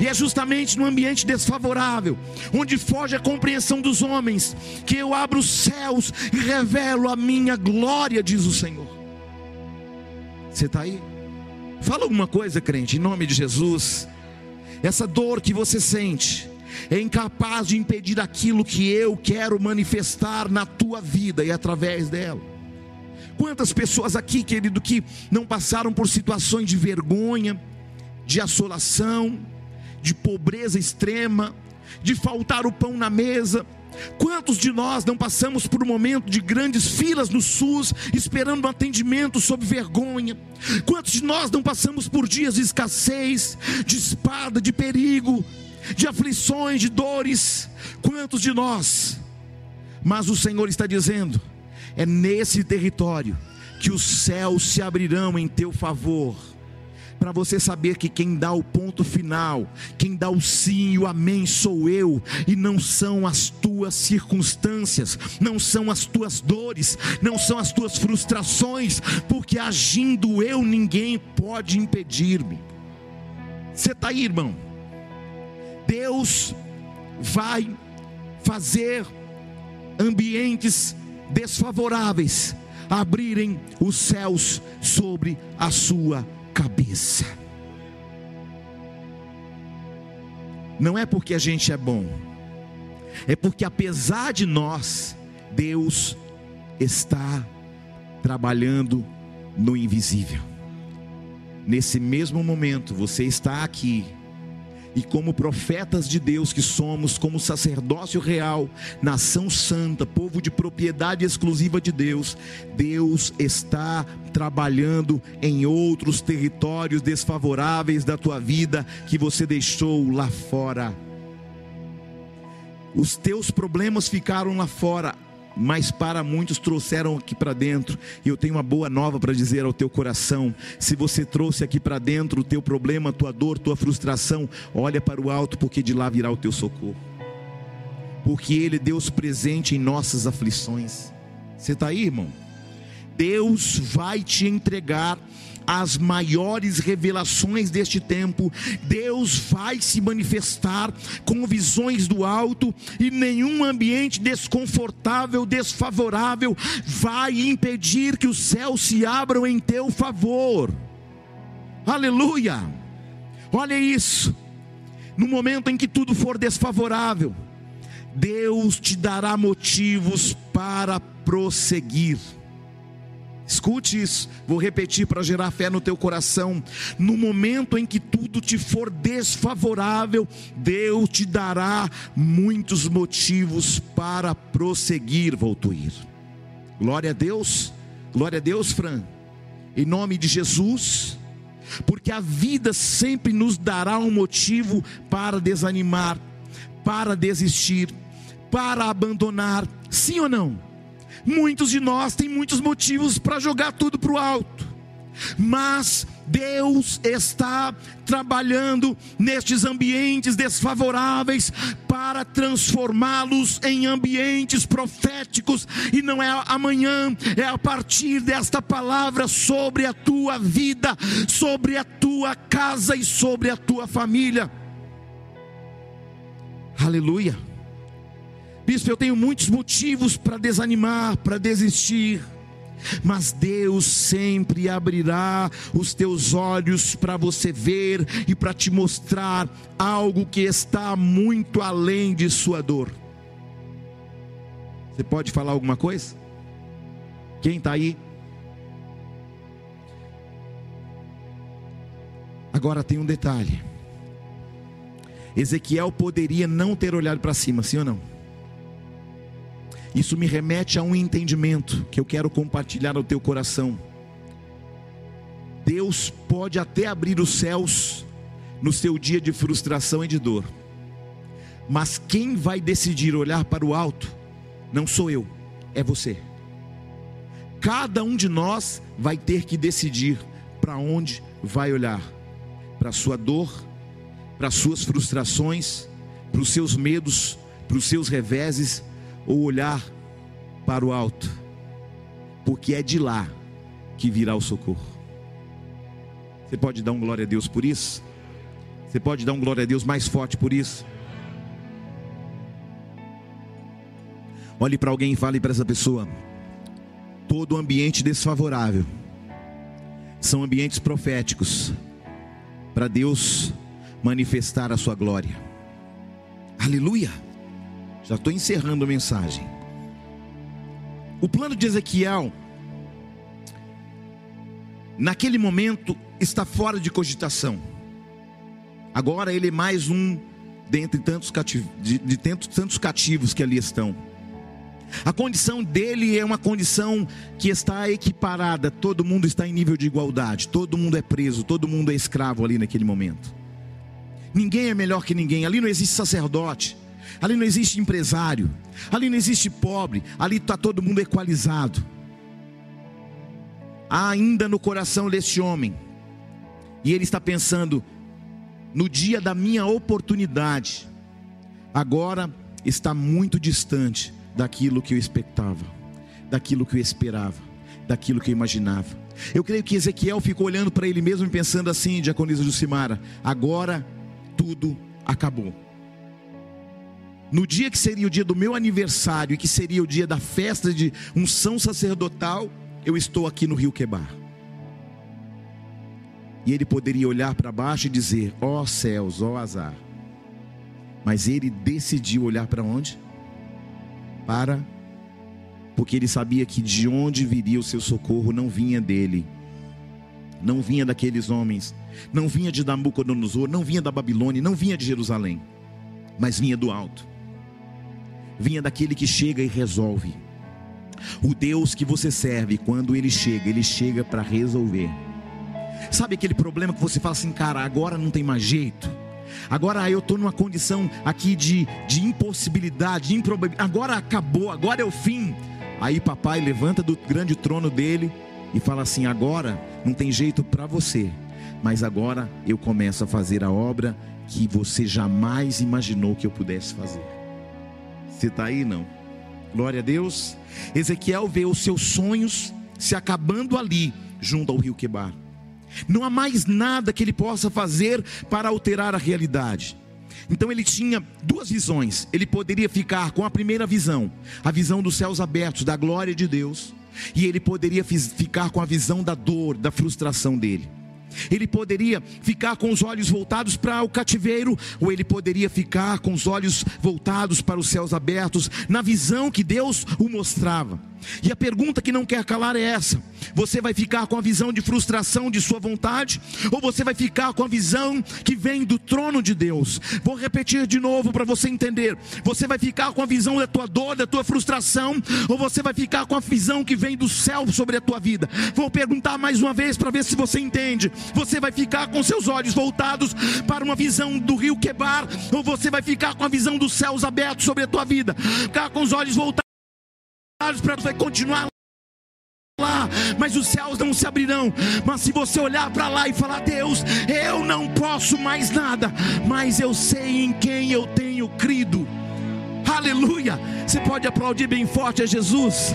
E é justamente no ambiente desfavorável, onde foge a compreensão dos homens, que eu abro os céus e revelo a minha glória, diz o Senhor. Você está aí? Fala alguma coisa, crente, em nome de Jesus. Essa dor que você sente é incapaz de impedir aquilo que eu quero manifestar na tua vida e através dela. Quantas pessoas aqui, querido, que não passaram por situações de vergonha, de assolação, de pobreza extrema, de faltar o pão na mesa. Quantos de nós não passamos por um momento de grandes filas no SUS, esperando um atendimento sob vergonha? Quantos de nós não passamos por dias de escassez, de espada, de perigo, de aflições, de dores? Quantos de nós? Mas o Senhor está dizendo: é nesse território que os céus se abrirão em teu favor para você saber que quem dá o ponto final, quem dá o sim e o amém sou eu, e não são as tuas circunstâncias, não são as tuas dores, não são as tuas frustrações, porque agindo eu, ninguém pode impedir-me. Você está aí, irmão? Deus vai fazer ambientes desfavoráveis abrirem os céus sobre a sua Não é porque a gente é bom, é porque apesar de nós, Deus está trabalhando no invisível. Nesse mesmo momento, você está aqui e como profetas de Deus que somos, como sacerdócio real, nação santa, povo de propriedade exclusiva de Deus, Deus está trabalhando em outros territórios desfavoráveis da tua vida que você deixou lá fora. Os teus problemas ficaram lá fora, mas para muitos trouxeram aqui para dentro. E eu tenho uma boa nova para dizer ao teu coração: se você trouxe aqui para dentro o teu problema, tua dor, tua frustração, olha para o alto, porque de lá virá o teu socorro. Porque Ele é Deus presente em nossas aflições. Você está aí, irmão? Deus vai te entregar as maiores revelações deste tempo. Deus vai se manifestar com visões do alto e nenhum ambiente desconfortável, desfavorável vai impedir que os céus se abram em teu favor. Aleluia! Olha isso. No momento em que tudo for desfavorável, Deus te dará motivos para prosseguir. Escute isso, vou repetir para gerar fé no teu coração. No momento em que tudo te for desfavorável, Deus te dará muitos motivos para prosseguir, Voltuir. Glória a Deus, glória a Deus, Fran. Em nome de Jesus, porque a vida sempre nos dará um motivo para desanimar, para desistir, para abandonar, sim ou não? Muitos de nós têm muitos motivos para jogar tudo para o alto, mas Deus está trabalhando nestes ambientes desfavoráveis para transformá-los em ambientes proféticos, e não é amanhã, é a partir desta palavra sobre a tua vida, sobre a tua casa e sobre a tua família. Aleluia. Bispo, eu tenho muitos motivos para desanimar, para desistir. Mas Deus sempre abrirá os teus olhos para você ver e para te mostrar algo que está muito além de sua dor. Você pode falar alguma coisa? Quem está aí? Agora tem um detalhe. Ezequiel poderia não ter olhado para cima, sim ou não? Isso me remete a um entendimento que eu quero compartilhar no teu coração. Deus pode até abrir os céus no seu dia de frustração e de dor, mas quem vai decidir olhar para o alto não sou eu, é você. Cada um de nós vai ter que decidir para onde vai olhar: para a sua dor, para as suas frustrações, para os seus medos, para os seus reveses ou olhar para o alto, porque é de lá que virá o socorro. Você pode dar um glória a Deus por isso? Você pode dar um glória a Deus mais forte por isso? Olhe para alguém e fale para essa pessoa: todo ambiente desfavorável são ambientes proféticos para Deus manifestar a sua glória. Aleluia! Já estou encerrando a mensagem. O plano de Ezequiel, naquele momento, está fora de cogitação. Agora ele é mais um dentre tantos cativos, de, de tantos, cativos que ali estão. A condição dele é uma condição que está equiparada, todo mundo está em nível de igualdade, todo mundo é preso, todo mundo é escravo ali naquele momento. Ninguém é melhor que ninguém, ali não existe sacerdote, ali não existe empresário, ali não existe pobre, ali está todo mundo equalizado. Há ainda no coração desse homem, e ele está pensando: no dia da minha oportunidade, agora está muito distante daquilo que eu expectava, daquilo que eu esperava, daquilo que eu imaginava. Eu creio que Ezequiel ficou olhando para ele mesmo e pensando assim, diaconisa Jucimara: agora tudo acabou no dia que seria o dia do meu aniversário e que seria o dia da festa de unção sacerdotal, eu estou aqui no Rio Quebar. E ele poderia olhar para baixo e dizer: ó oh céus, ó oh azar. Mas ele decidiu olhar para onde? Para, porque ele sabia que de onde viria o seu socorro não vinha dele, não vinha daqueles homens, não vinha de Nabucodonosor, não vinha da Babilônia, não vinha de Jerusalém, mas vinha do alto, vinha daquele que chega e resolve. O Deus que você serve, quando ele chega, ele chega para resolver. Sabe aquele problema que você fala assim, cara, agora não tem mais jeito? Agora eu estou numa condição aqui de, de impossibilidade, de improbabilidade. Agora acabou, agora é o fim. Aí papai levanta do grande trono dele e fala assim: agora não tem jeito para você, mas agora eu começo a fazer a obra que você jamais imaginou que eu pudesse fazer. Você está aí não? Glória a Deus. Ezequiel vê os seus sonhos se acabando ali, junto ao rio Quebar. Não há mais nada que ele possa fazer para alterar a realidade. Então ele tinha duas visões. Ele poderia ficar com a primeira visão, a visão dos céus abertos, da glória de Deus, e ele poderia ficar com a visão da dor, da frustração dele. Ele poderia ficar com os olhos voltados para o cativeiro, ou ele poderia ficar com os olhos voltados para os céus abertos, na visão que Deus o mostrava. E a pergunta que não quer calar é essa: você vai ficar com a visão de frustração de sua vontade, ou você vai ficar com a visão que vem do trono de Deus? Vou repetir de novo para você entender: você vai ficar com a visão da tua dor, da tua frustração, ou você vai ficar com a visão que vem do céu sobre a tua vida? Vou perguntar mais uma vez para ver se você entende. Você vai ficar com seus olhos voltados para uma visão do rio Quebar, ou você vai ficar com a visão dos céus abertos sobre a tua vida? Ficar com os olhos voltados para vai continuar lá, mas os céus não se abrirão. Mas se você olhar para lá e falar: Deus, eu não posso mais nada, mas eu sei em quem eu tenho crido. Aleluia! Você pode aplaudir bem forte a Jesus.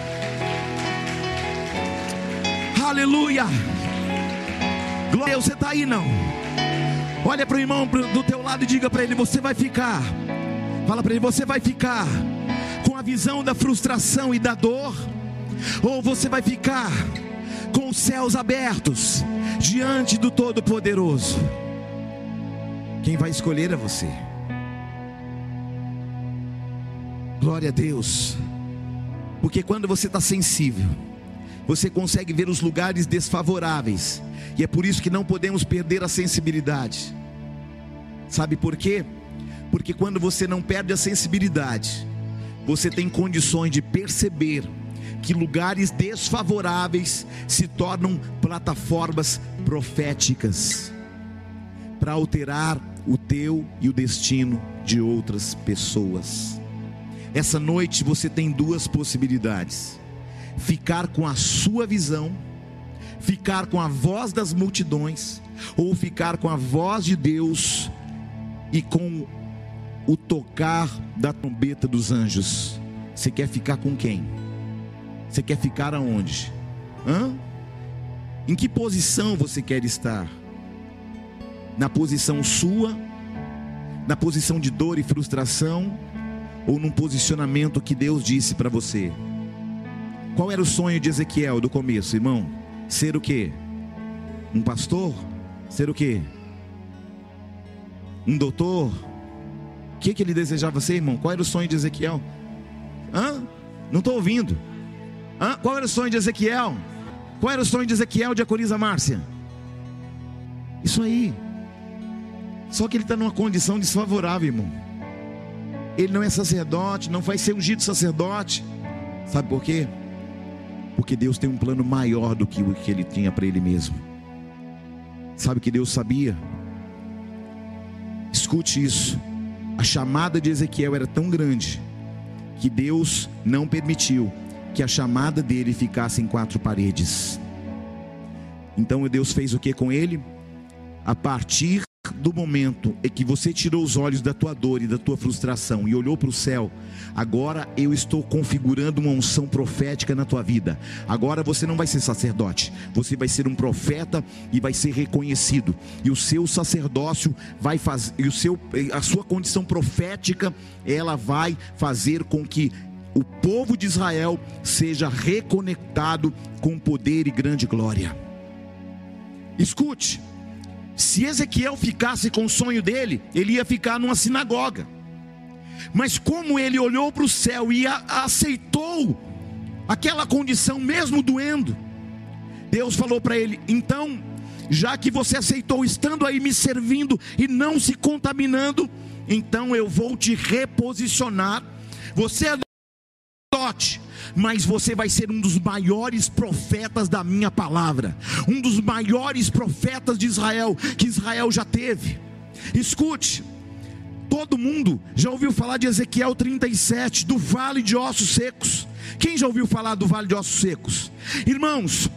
Aleluia! Glória, você está aí não? Olha para o irmão do teu lado e diga para ele: Você vai ficar. Fala para ele: Você vai ficar com a visão da frustração e da dor, ou você vai ficar com os céus abertos diante do Todo-Poderoso. Quem vai escolher é você. Glória a Deus, porque quando você está sensível, você consegue ver os lugares desfavoráveis, e é por isso que não podemos perder a sensibilidade. Sabe por quê? Porque quando você não perde a sensibilidade, você tem condições de perceber que lugares desfavoráveis se tornam plataformas proféticas para alterar o teu e o destino de outras pessoas. Essa noite você tem duas possibilidades: ficar com a sua visão, ficar com a voz das multidões, ou ficar com a voz de Deus e com o tocar da trombeta dos anjos. Você quer ficar com quem? Você quer ficar aonde? Hã? Em que posição você quer estar? Na posição sua? Na posição de dor e frustração? Ou num posicionamento que Deus disse para você? Qual era o sonho de Ezequiel do começo, irmão? Ser o quê? Um pastor? Ser o quê? Um doutor? O que, que ele desejava ser, irmão? Qual era o sonho de Ezequiel? Hã? Não estou ouvindo. Qual era o sonho de Ezequiel? Qual era o sonho de Ezequiel de Acoriza Márcia? Isso aí. Só que ele está numa condição desfavorável, irmão. Ele não é sacerdote, não vai ser ungido sacerdote. Sabe por quê? Porque Deus tem um plano maior do que o que ele tinha para ele mesmo. Sabe que Deus sabia? Escute isso a chamada de Ezequiel era tão grande que Deus não permitiu que a chamada dele ficasse em quatro paredes. Então Deus fez o que com ele? A partir do momento em que você tirou os olhos da tua dor e da tua frustração e olhou para o céu, agora eu estou configurando uma unção profética na tua vida. Agora você não vai ser sacerdote, você vai ser um profeta e vai ser reconhecido. E o seu sacerdócio vai fazer, e o seu, a sua condição profética, ela vai fazer com que o povo de Israel seja reconectado com poder e grande glória. Escute, se Ezequiel ficasse com o sonho dele, ele ia ficar numa sinagoga. Mas como ele olhou para o céu e aceitou aquela condição, mesmo doendo, Deus falou para ele: então, já que você aceitou estando aí me servindo e não se contaminando, então eu vou te reposicionar. Você é sacerdote, mas você vai ser um dos maiores profetas da minha palavra, um dos maiores profetas de Israel que Israel já teve. Escute, todo mundo já ouviu falar de Ezequiel 37, do vale de ossos secos. Quem já ouviu falar do vale de ossos secos? Irmãos,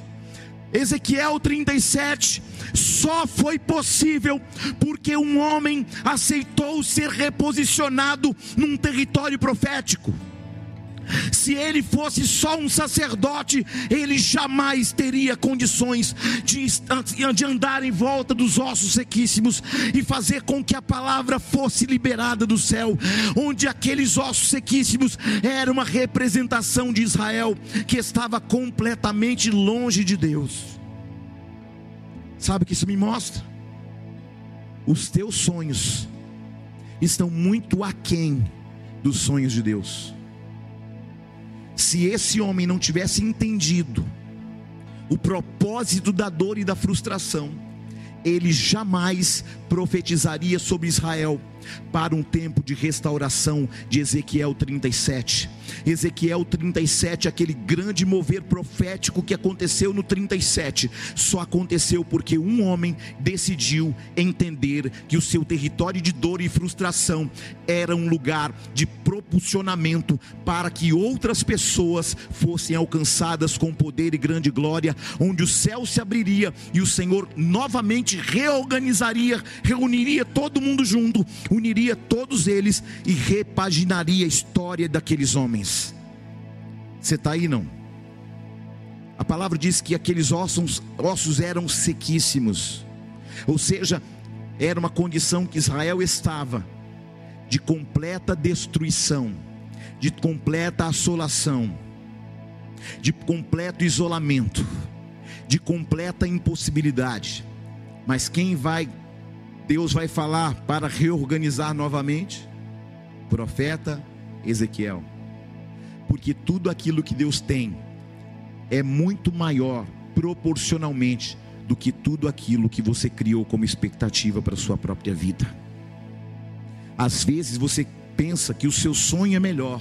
Ezequiel 37 só foi possível porque um homem aceitou ser reposicionado num território profético. Se ele fosse só um sacerdote, ele jamais teria condições de, de andar em volta dos ossos sequíssimos e fazer com que a palavra fosse liberada do céu, onde aqueles ossos sequíssimos eram uma representação de Israel que estava completamente longe de Deus. Sabe o que isso me mostra? Os teus sonhos estão muito aquém dos sonhos de Deus se esse homem não tivesse entendido o propósito da dor e da frustração, ele jamais profetizaria sobre Israel para um tempo de restauração de Ezequiel 37. Ezequiel 37, aquele grande mover profético que aconteceu no 37, só aconteceu porque um homem decidiu entender que o seu território de dor e frustração era um lugar de propulsionamento para que outras pessoas fossem alcançadas com poder e grande glória, onde o céu se abriria e o Senhor novamente reorganizaria, reuniria todo mundo junto, uniria todos eles e repaginaria a história daqueles homens. Você está aí não? A palavra diz que aqueles ossos, ossos eram sequíssimos, ou seja, era uma condição que Israel estava de completa destruição, de completa assolação, de completo isolamento, de completa impossibilidade. Mas quem vai Deus vai falar para reorganizar novamente? Profeta Ezequiel. Porque tudo aquilo que Deus tem é muito maior proporcionalmente do que tudo aquilo que você criou como expectativa para a sua própria vida. Às vezes você pensa que o seu sonho é melhor,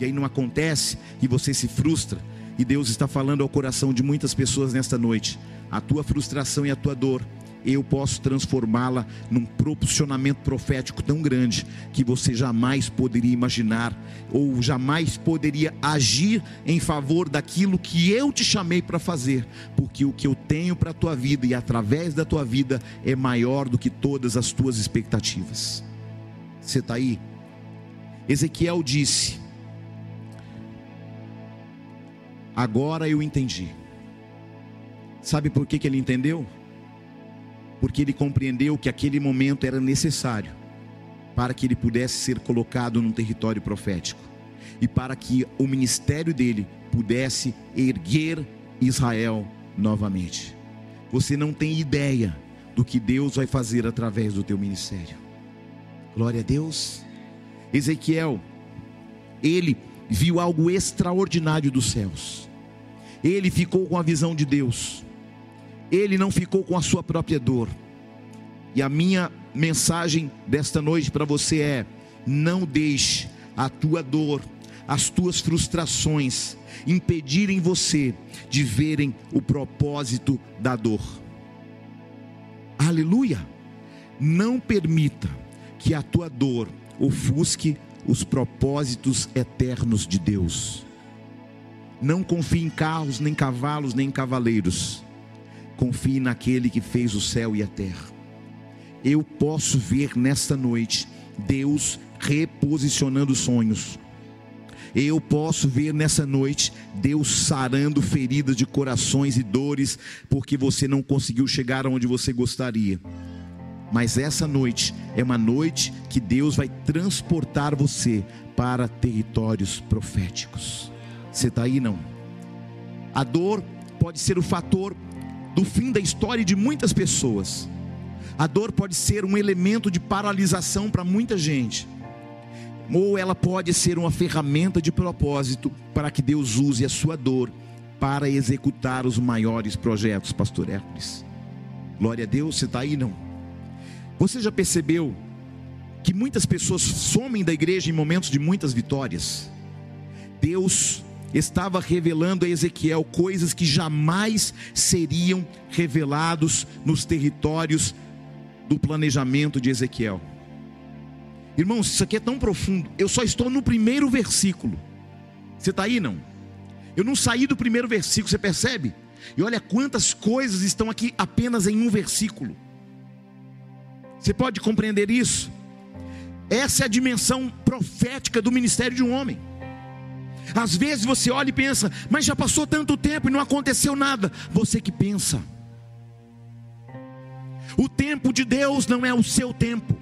e aí não acontece, e você se frustra, e Deus está falando ao coração de muitas pessoas nesta noite: a tua frustração e a tua dor eu posso transformá-la num propulsionamento profético tão grande que você jamais poderia imaginar ou jamais poderia agir em favor daquilo que eu te chamei para fazer, porque o que eu tenho para a tua vida e através da tua vida é maior do que todas as tuas expectativas. Você está aí? Ezequiel disse: Agora eu entendi. Sabe por que, que ele entendeu? Porque ele compreendeu que aquele momento era necessário para que ele pudesse ser colocado num território profético e para que o ministério dele pudesse erguer Israel novamente. Você não tem ideia do que Deus vai fazer através do teu ministério. Glória a Deus. Ezequiel, ele viu algo extraordinário dos céus. Ele ficou com a visão de Deus ele não ficou com a sua própria dor. E a minha mensagem desta noite para você é: não deixe a tua dor, as tuas frustrações impedirem você de verem o propósito da dor. Aleluia! Não permita que a tua dor ofusque os propósitos eternos de Deus. Não confie em carros, nem cavalos, nem cavaleiros confie naquele que fez o céu e a terra. Eu posso ver nesta noite Deus reposicionando sonhos. Eu posso ver nessa noite Deus sarando feridas de corações e dores, porque você não conseguiu chegar aonde você gostaria. Mas essa noite é uma noite que Deus vai transportar você para territórios proféticos. Você está aí não? A dor pode ser o fator do fim da história de muitas pessoas. A dor pode ser um elemento de paralisação para muita gente. ou ela pode ser uma ferramenta de propósito para que Deus use a sua dor para executar os maiores projetos, Pastor Hércules. Glória a Deus, você está aí não? Você já percebeu que muitas pessoas somem da igreja em momentos de muitas vitórias? Deus estava revelando a Ezequiel coisas que jamais seriam revelados nos territórios do planejamento de Ezequiel. Irmãos, isso aqui é tão profundo. Eu só estou no primeiro versículo. Você está aí, não? Eu não saí do primeiro versículo, você percebe? E olha quantas coisas estão aqui apenas em um versículo. Você pode compreender isso? Essa é a dimensão profética do ministério de um homem. Às vezes você olha e pensa, mas já passou tanto tempo e não aconteceu nada. Você que pensa. O tempo de Deus não é o seu tempo.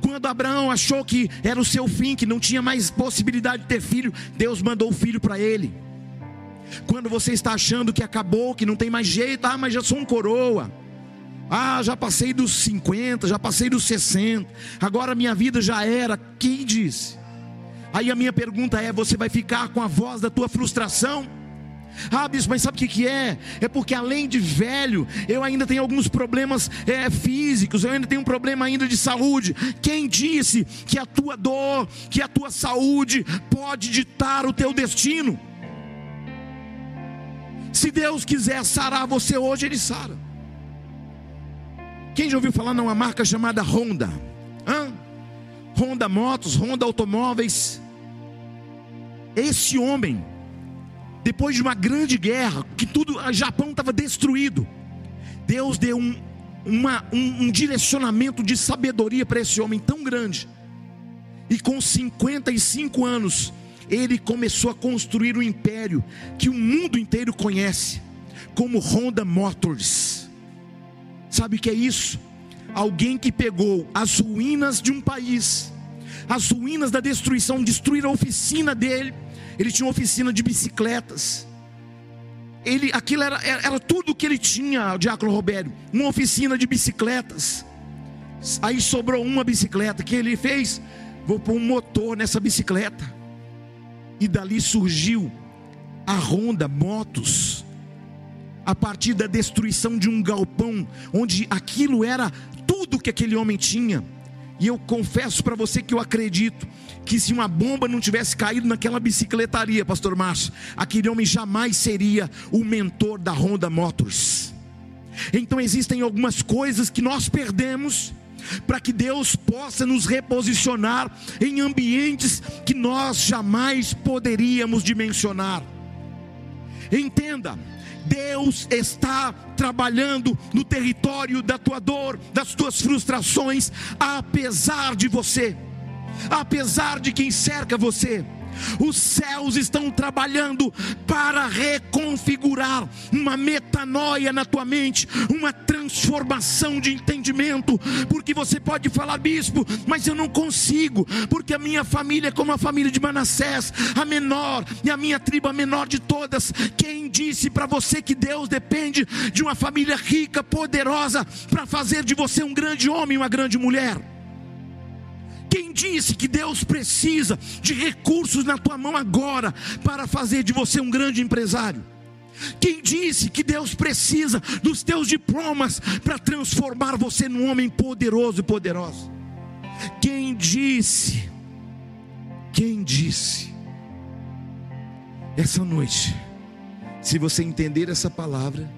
Quando Abraão achou que era o seu fim, que não tinha mais possibilidade de ter filho, Deus mandou o filho para ele. Quando você está achando que acabou, que não tem mais jeito, ah, mas já sou um coroa. Ah, já passei dos 50, já passei dos 60. Agora minha vida já era. Quem disse? Aí a minha pergunta é: você vai ficar com a voz da tua frustração? Ah, bispo, mas sabe o que, que é? É porque além de velho, eu ainda tenho alguns problemas é, físicos, eu ainda tenho um problema ainda de saúde. Quem disse que a tua dor, que a tua saúde pode ditar o teu destino? Se Deus quiser sarar você hoje, Ele sara. Quem já ouviu falar numa marca chamada Honda? Hã? Honda Motos, Honda Automóveis. Esse homem, depois de uma grande guerra, que tudo, o Japão estava destruído, Deus deu um, uma, um, um direcionamento de sabedoria para esse homem tão grande. E com 55 anos, ele começou a construir um império que o mundo inteiro conhece, como Honda Motors. Sabe o que é isso? Alguém que pegou as ruínas de um país, as ruínas da destruição, destruir a oficina dele. Ele tinha uma oficina de bicicletas. Ele, aquilo era, era tudo que ele tinha, o Diácono Robério, uma oficina de bicicletas. Aí sobrou uma bicicleta que ele fez, vou pôr um motor nessa bicicleta. E dali surgiu a Honda Motos. A partir da destruição de um galpão, onde aquilo era tudo que aquele homem tinha. E eu confesso para você que eu acredito que se uma bomba não tivesse caído naquela bicicletaria, pastor Márcio, aquele homem jamais seria o mentor da Honda Motors. Então existem algumas coisas que nós perdemos para que Deus possa nos reposicionar em ambientes que nós jamais poderíamos dimensionar. Entenda, Deus está trabalhando no território da tua dor, das tuas frustrações, apesar de você, apesar de quem cerca você. Os céus estão trabalhando para reconfigurar uma metanoia na tua mente, uma transformação de entendimento. Porque você pode falar, bispo, mas eu não consigo, porque a minha família é como a família de Manassés, a menor, e a minha tribo a menor de todas. Quem disse para você que Deus depende de uma família rica, poderosa, para fazer de você um grande homem, uma grande mulher? Quem disse que Deus precisa de recursos na tua mão agora para fazer de você um grande empresário? Quem disse que Deus precisa dos teus diplomas para transformar você num homem poderoso e poderosa? Quem disse? Quem disse? Essa noite, se você entender essa palavra,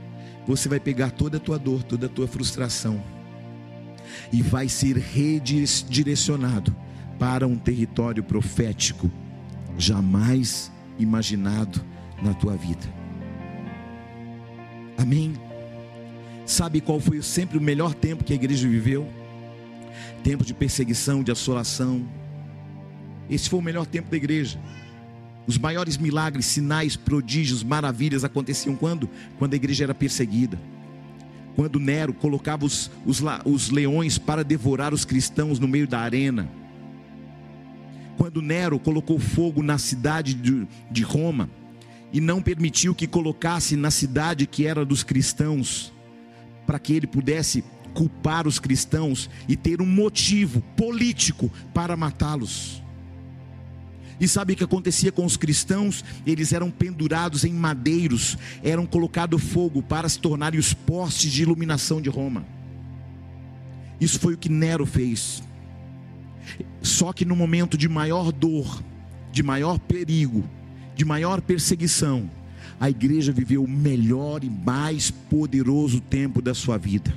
você vai pegar toda a tua dor, toda a tua frustração e vai ser redirecionado para um território profético jamais imaginado na tua vida. Amém. Sabe qual foi sempre o melhor tempo que a igreja viveu? Tempo de perseguição, de assolação. Esse foi o melhor tempo da igreja. Os maiores milagres, sinais, prodígios, maravilhas aconteciam quando? Quando a igreja era perseguida quando Nero colocava os, os, os leões para devorar os cristãos no meio da arena, quando Nero colocou fogo na cidade de, de Roma e não permitiu que colocasse na cidade que era dos cristãos, para que ele pudesse culpar os cristãos e ter um motivo político para matá-los. E sabe o que acontecia com os cristãos? Eles eram pendurados em madeiros, eram colocado fogo para se tornarem os postes de iluminação de Roma. Isso foi o que Nero fez. Só que no momento de maior dor, de maior perigo, de maior perseguição, a igreja viveu o melhor e mais poderoso tempo da sua vida.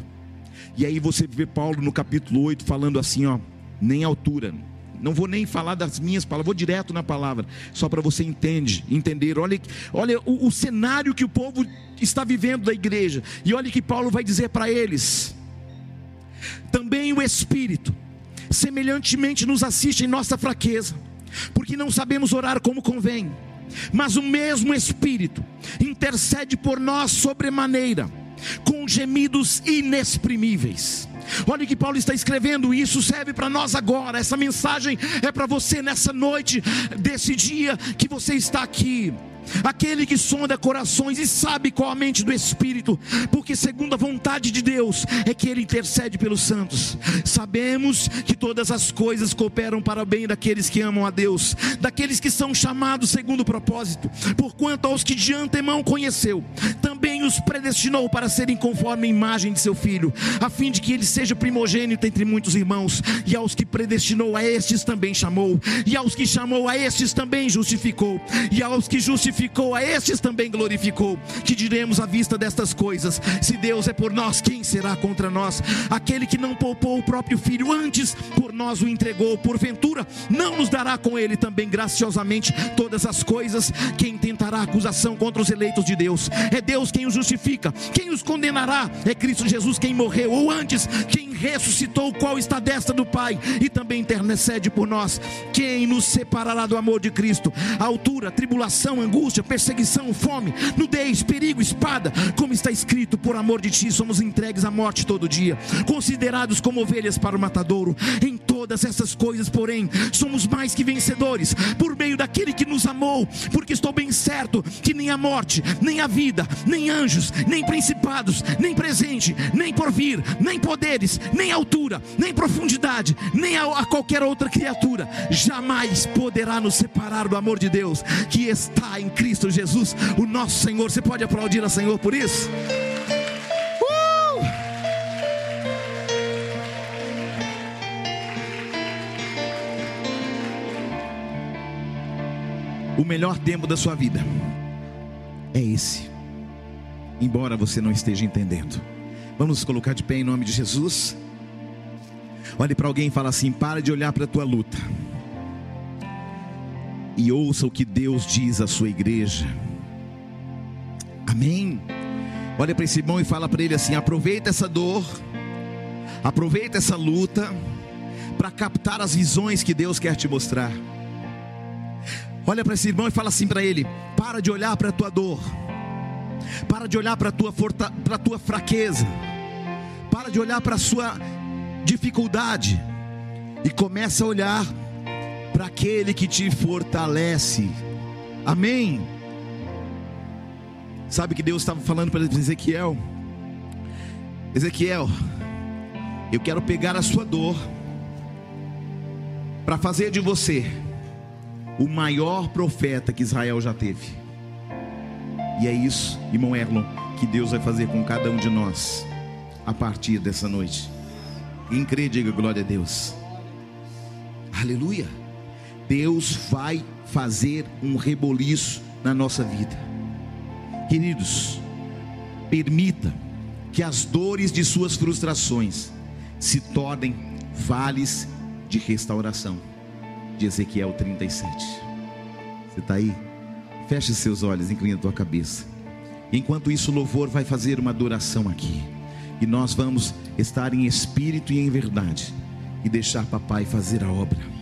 E aí você vê Paulo no capítulo 8 falando assim, ó, nem altura, não vou nem falar das minhas palavras, vou direto na palavra, só para você entende, entender. Olha, olha o, o cenário que o povo está vivendo da igreja. E olha que Paulo vai dizer para eles. Também o Espírito, semelhantemente, nos assiste em nossa fraqueza, porque não sabemos orar como convém. Mas o mesmo Espírito intercede por nós sobremaneira, com gemidos inexprimíveis. Olha que Paulo está escrevendo, isso serve para nós agora. Essa mensagem é para você nessa noite, desse dia que você está aqui aquele que sonda corações e sabe qual a mente do Espírito, porque segundo a vontade de Deus é que ele intercede pelos santos. Sabemos que todas as coisas cooperam para o bem daqueles que amam a Deus, daqueles que são chamados segundo o propósito, porquanto aos que de antemão conheceu, também os predestinou para serem conforme a imagem de seu filho, a fim de que ele seja primogênito entre muitos irmãos, e aos que predestinou a estes também chamou, e aos que chamou a estes também justificou, e aos que justificou justificou, a estes também glorificou. Que diremos à vista destas coisas? Se Deus é por nós, quem será contra nós? Aquele que não poupou o próprio filho, antes por nós o entregou, porventura não nos dará com ele também graciosamente todas as coisas? Quem tentará acusação contra os eleitos de Deus? É Deus quem os justifica. Quem os condenará? É Cristo Jesus quem morreu, ou antes, quem ressuscitou, qual está destra do Pai e também intercede por nós. Quem nos separará do amor de Cristo? Altura, tribulação, angústia angústia, perseguição, fome, nudez, perigo, espada, como está escrito, por amor de ti somos entregues à morte todo dia, considerados como ovelhas para o matadouro. Em todas essas coisas, porém, somos mais que vencedores por meio daquele que nos amou, porque estou bem certo que nem a morte, nem a vida, nem anjos, nem principados, nem presente, nem porvir, nem poderes, nem altura, nem profundidade, nem a, a qualquer outra criatura jamais poderá nos separar do amor de Deus que está em Cristo Jesus, o nosso Senhor. Você pode aplaudir ao Senhor por isso? Uh! O melhor tempo da sua vida é esse, embora você não esteja entendendo. Vamos nos colocar de pé em nome de Jesus. Olhe para alguém e fala assim: para de olhar para a tua luta e ouça o que Deus diz à sua igreja. Amém. Olha para esse irmão e fala para ele assim: aproveita essa dor, aproveita essa luta para captar as visões que Deus quer te mostrar. Olha para esse irmão e fala assim para ele: para de olhar para a tua dor, para de olhar para a tua, para tua fraqueza, para de olhar para a sua dificuldade e começa a olhar para aquele que te fortalece. Amém. Sabe que Deus estava falando para Ezequiel? Ezequiel, eu quero pegar a sua dor para fazer de você o maior profeta que Israel já teve. E é isso, irmão Erlon, que Deus vai fazer com cada um de nós a partir dessa noite. Crê, diga glória a Deus. Aleluia. Deus vai fazer um reboliço na nossa vida. Queridos, permita que as dores de suas frustrações se tornem vales de restauração. De Ezequiel 37. Você está aí? Feche seus olhos, inclina a tua cabeça. Enquanto isso, o louvor vai fazer uma adoração aqui. E nós vamos estar em espírito e em verdade. E deixar papai fazer a obra.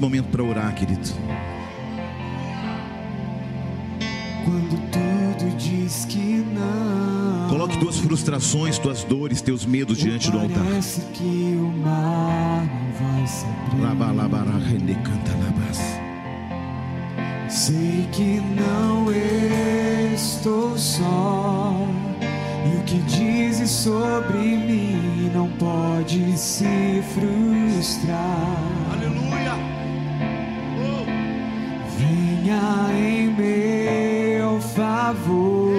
Esse momento para orar, querido. Quando tudo diz que não. Coloque tuas frustrações, tuas dores, teus medos diante do altar. Parece que o mar não vai se abrir. Laba, laba, rende, canta, labas. Sei que não estou só. E o que dizes sobre mim não pode se frustrar. Em meu favor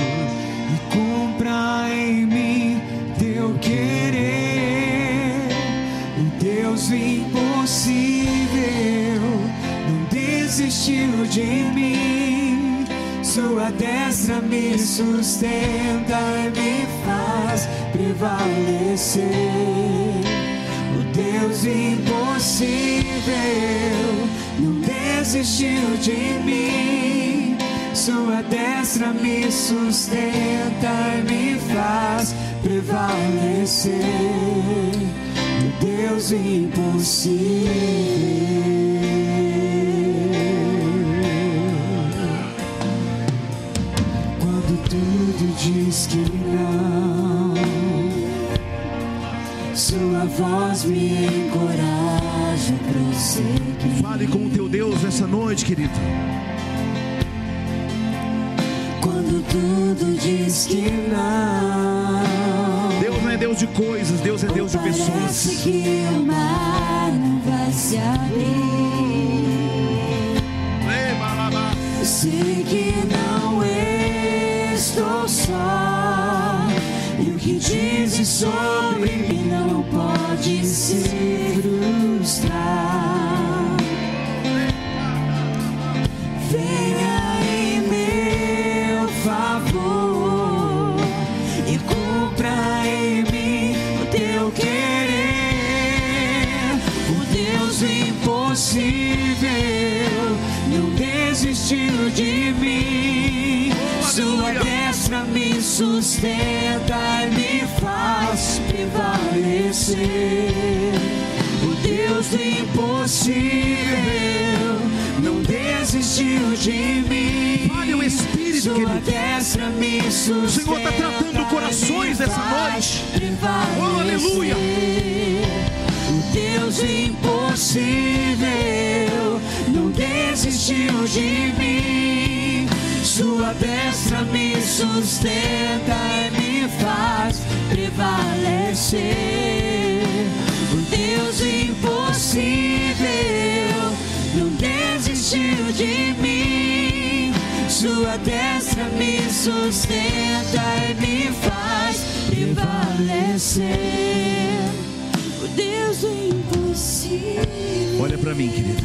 e cumpra em mim teu querer. O Deus impossível não desistiu de mim. Sua destra me sustenta e me faz prevalecer. O Deus impossível desistiu de mim. Sua destra me sustenta e me faz prevalecer. O Deus impossível. Quando tudo diz que não. Sua voz me encoraja. Fale com o teu Deus nessa noite, querido. Quando tudo diz que não. Deus não é Deus de coisas, Deus é Deus de pessoas. que o mar não vai se abrir. Sei que não estou só. Que dizes sobre mim não pode se frustrar. Venha em meu favor e cumpra em mim o teu querer. O Deus impossível não desistiu de mim. Sua destra me sustenta me faz prevalecer. O Deus do impossível não desistiu de mim. Fale o Espírito, Sua querido. destra me sustenta. O Senhor está tratando corações essa noite. Oh, aleluia. O Deus impossível não desistiu de mim. Sua destra me sustenta me faz prevalecer. O Deus impossível não desistiu de mim. Sua destra me sustenta e me faz prevalecer. O Deus impossível. Olha para mim, querido.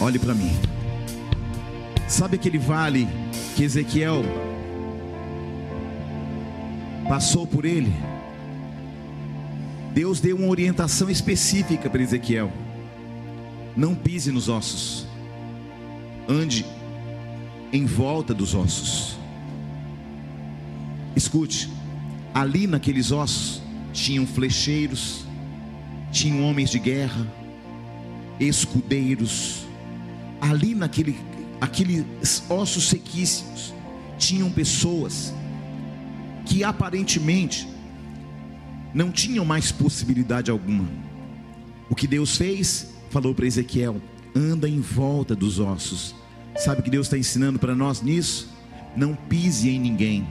Olhe para mim. Sabe aquele vale que Ezequiel passou por ele? Deus deu uma orientação específica para Ezequiel. Não pise nos ossos. Ande em volta dos ossos. Escute, ali naqueles ossos tinham flecheiros, tinham homens de guerra, escudeiros. Ali naquele aqueles ossos sequíssimos tinham pessoas que aparentemente não tinham mais possibilidade alguma. O que Deus fez? Falou para Ezequiel: anda em volta dos ossos. Sabe o que Deus está ensinando para nós nisso? Não pise em ninguém,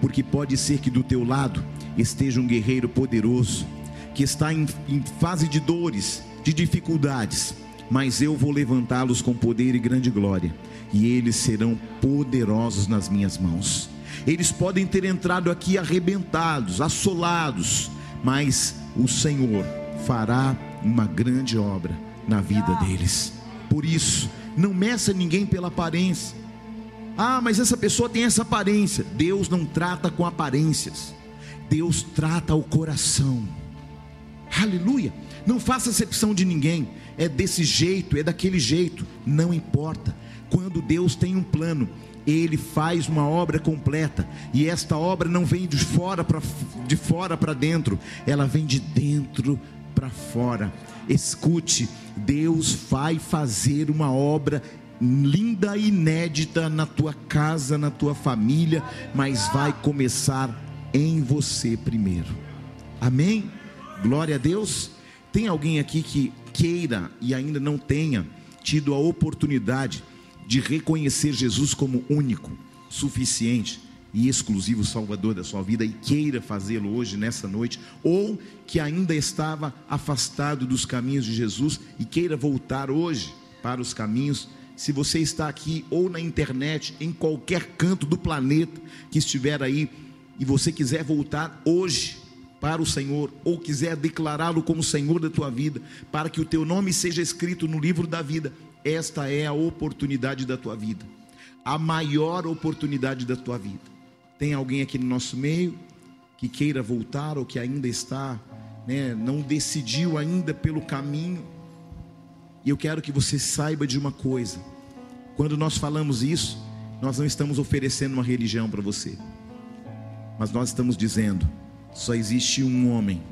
porque pode ser que do teu lado esteja um guerreiro poderoso, que está em, em fase de dores, de dificuldades, mas eu vou levantá-los com poder e grande glória, e eles serão poderosos nas minhas mãos. Eles podem ter entrado aqui arrebentados, assolados, mas o Senhor fará uma grande obra na vida deles. Por isso, não meça ninguém pela aparência. Ah, mas essa pessoa tem essa aparência. Deus não trata com aparências. Deus trata o coração. Aleluia. Não faça acepção de ninguém. É desse jeito, é daquele jeito. Não importa. Quando Deus tem um plano, Ele faz uma obra completa, e esta obra não vem de fora para de fora para dentro, ela vem de dentro para fora. Escute, Deus vai fazer uma obra linda e inédita na tua casa, na tua família, mas vai começar em você primeiro. Amém? Glória a Deus. Tem alguém aqui que queira e ainda não tenha tido a oportunidade de reconhecer Jesus como único, suficiente e exclusivo Salvador da sua vida e queira fazê-lo hoje, nessa noite, ou que ainda estava afastado dos caminhos de Jesus e queira voltar hoje para os caminhos. Se você está aqui ou na internet, em qualquer canto do planeta que estiver aí, e você quiser voltar hoje para o Senhor, ou quiser declará-lo como Senhor da tua vida, para que o teu nome seja escrito no livro da vida, esta é a oportunidade da tua vida, a maior oportunidade da tua vida. Tem alguém aqui no nosso meio que queira voltar ou que ainda está, né, não decidiu ainda pelo caminho? E eu quero que você saiba de uma coisa: quando nós falamos isso, nós não estamos oferecendo uma religião para você, mas nós estamos dizendo: só existe um homem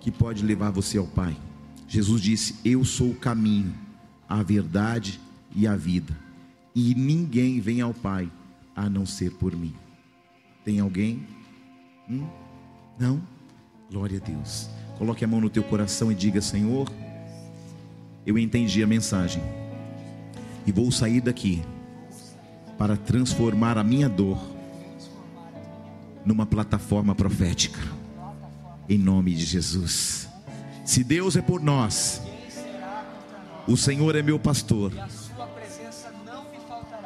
que pode levar você ao Pai. Jesus disse: Eu sou o caminho, a verdade e a vida, e ninguém vem ao Pai a não ser por mim. Tem alguém? Hum? Não? Glória a Deus. Coloque a mão no teu coração e diga: Senhor, eu entendi a mensagem e vou sair daqui para transformar a minha dor numa plataforma profética. Em nome de Jesus. Se Deus é por nós, o Senhor é meu pastor.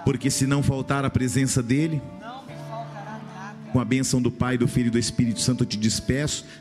Porque se não faltar a presença dele, com a bênção do Pai, do Filho e do Espírito Santo, eu te despeço.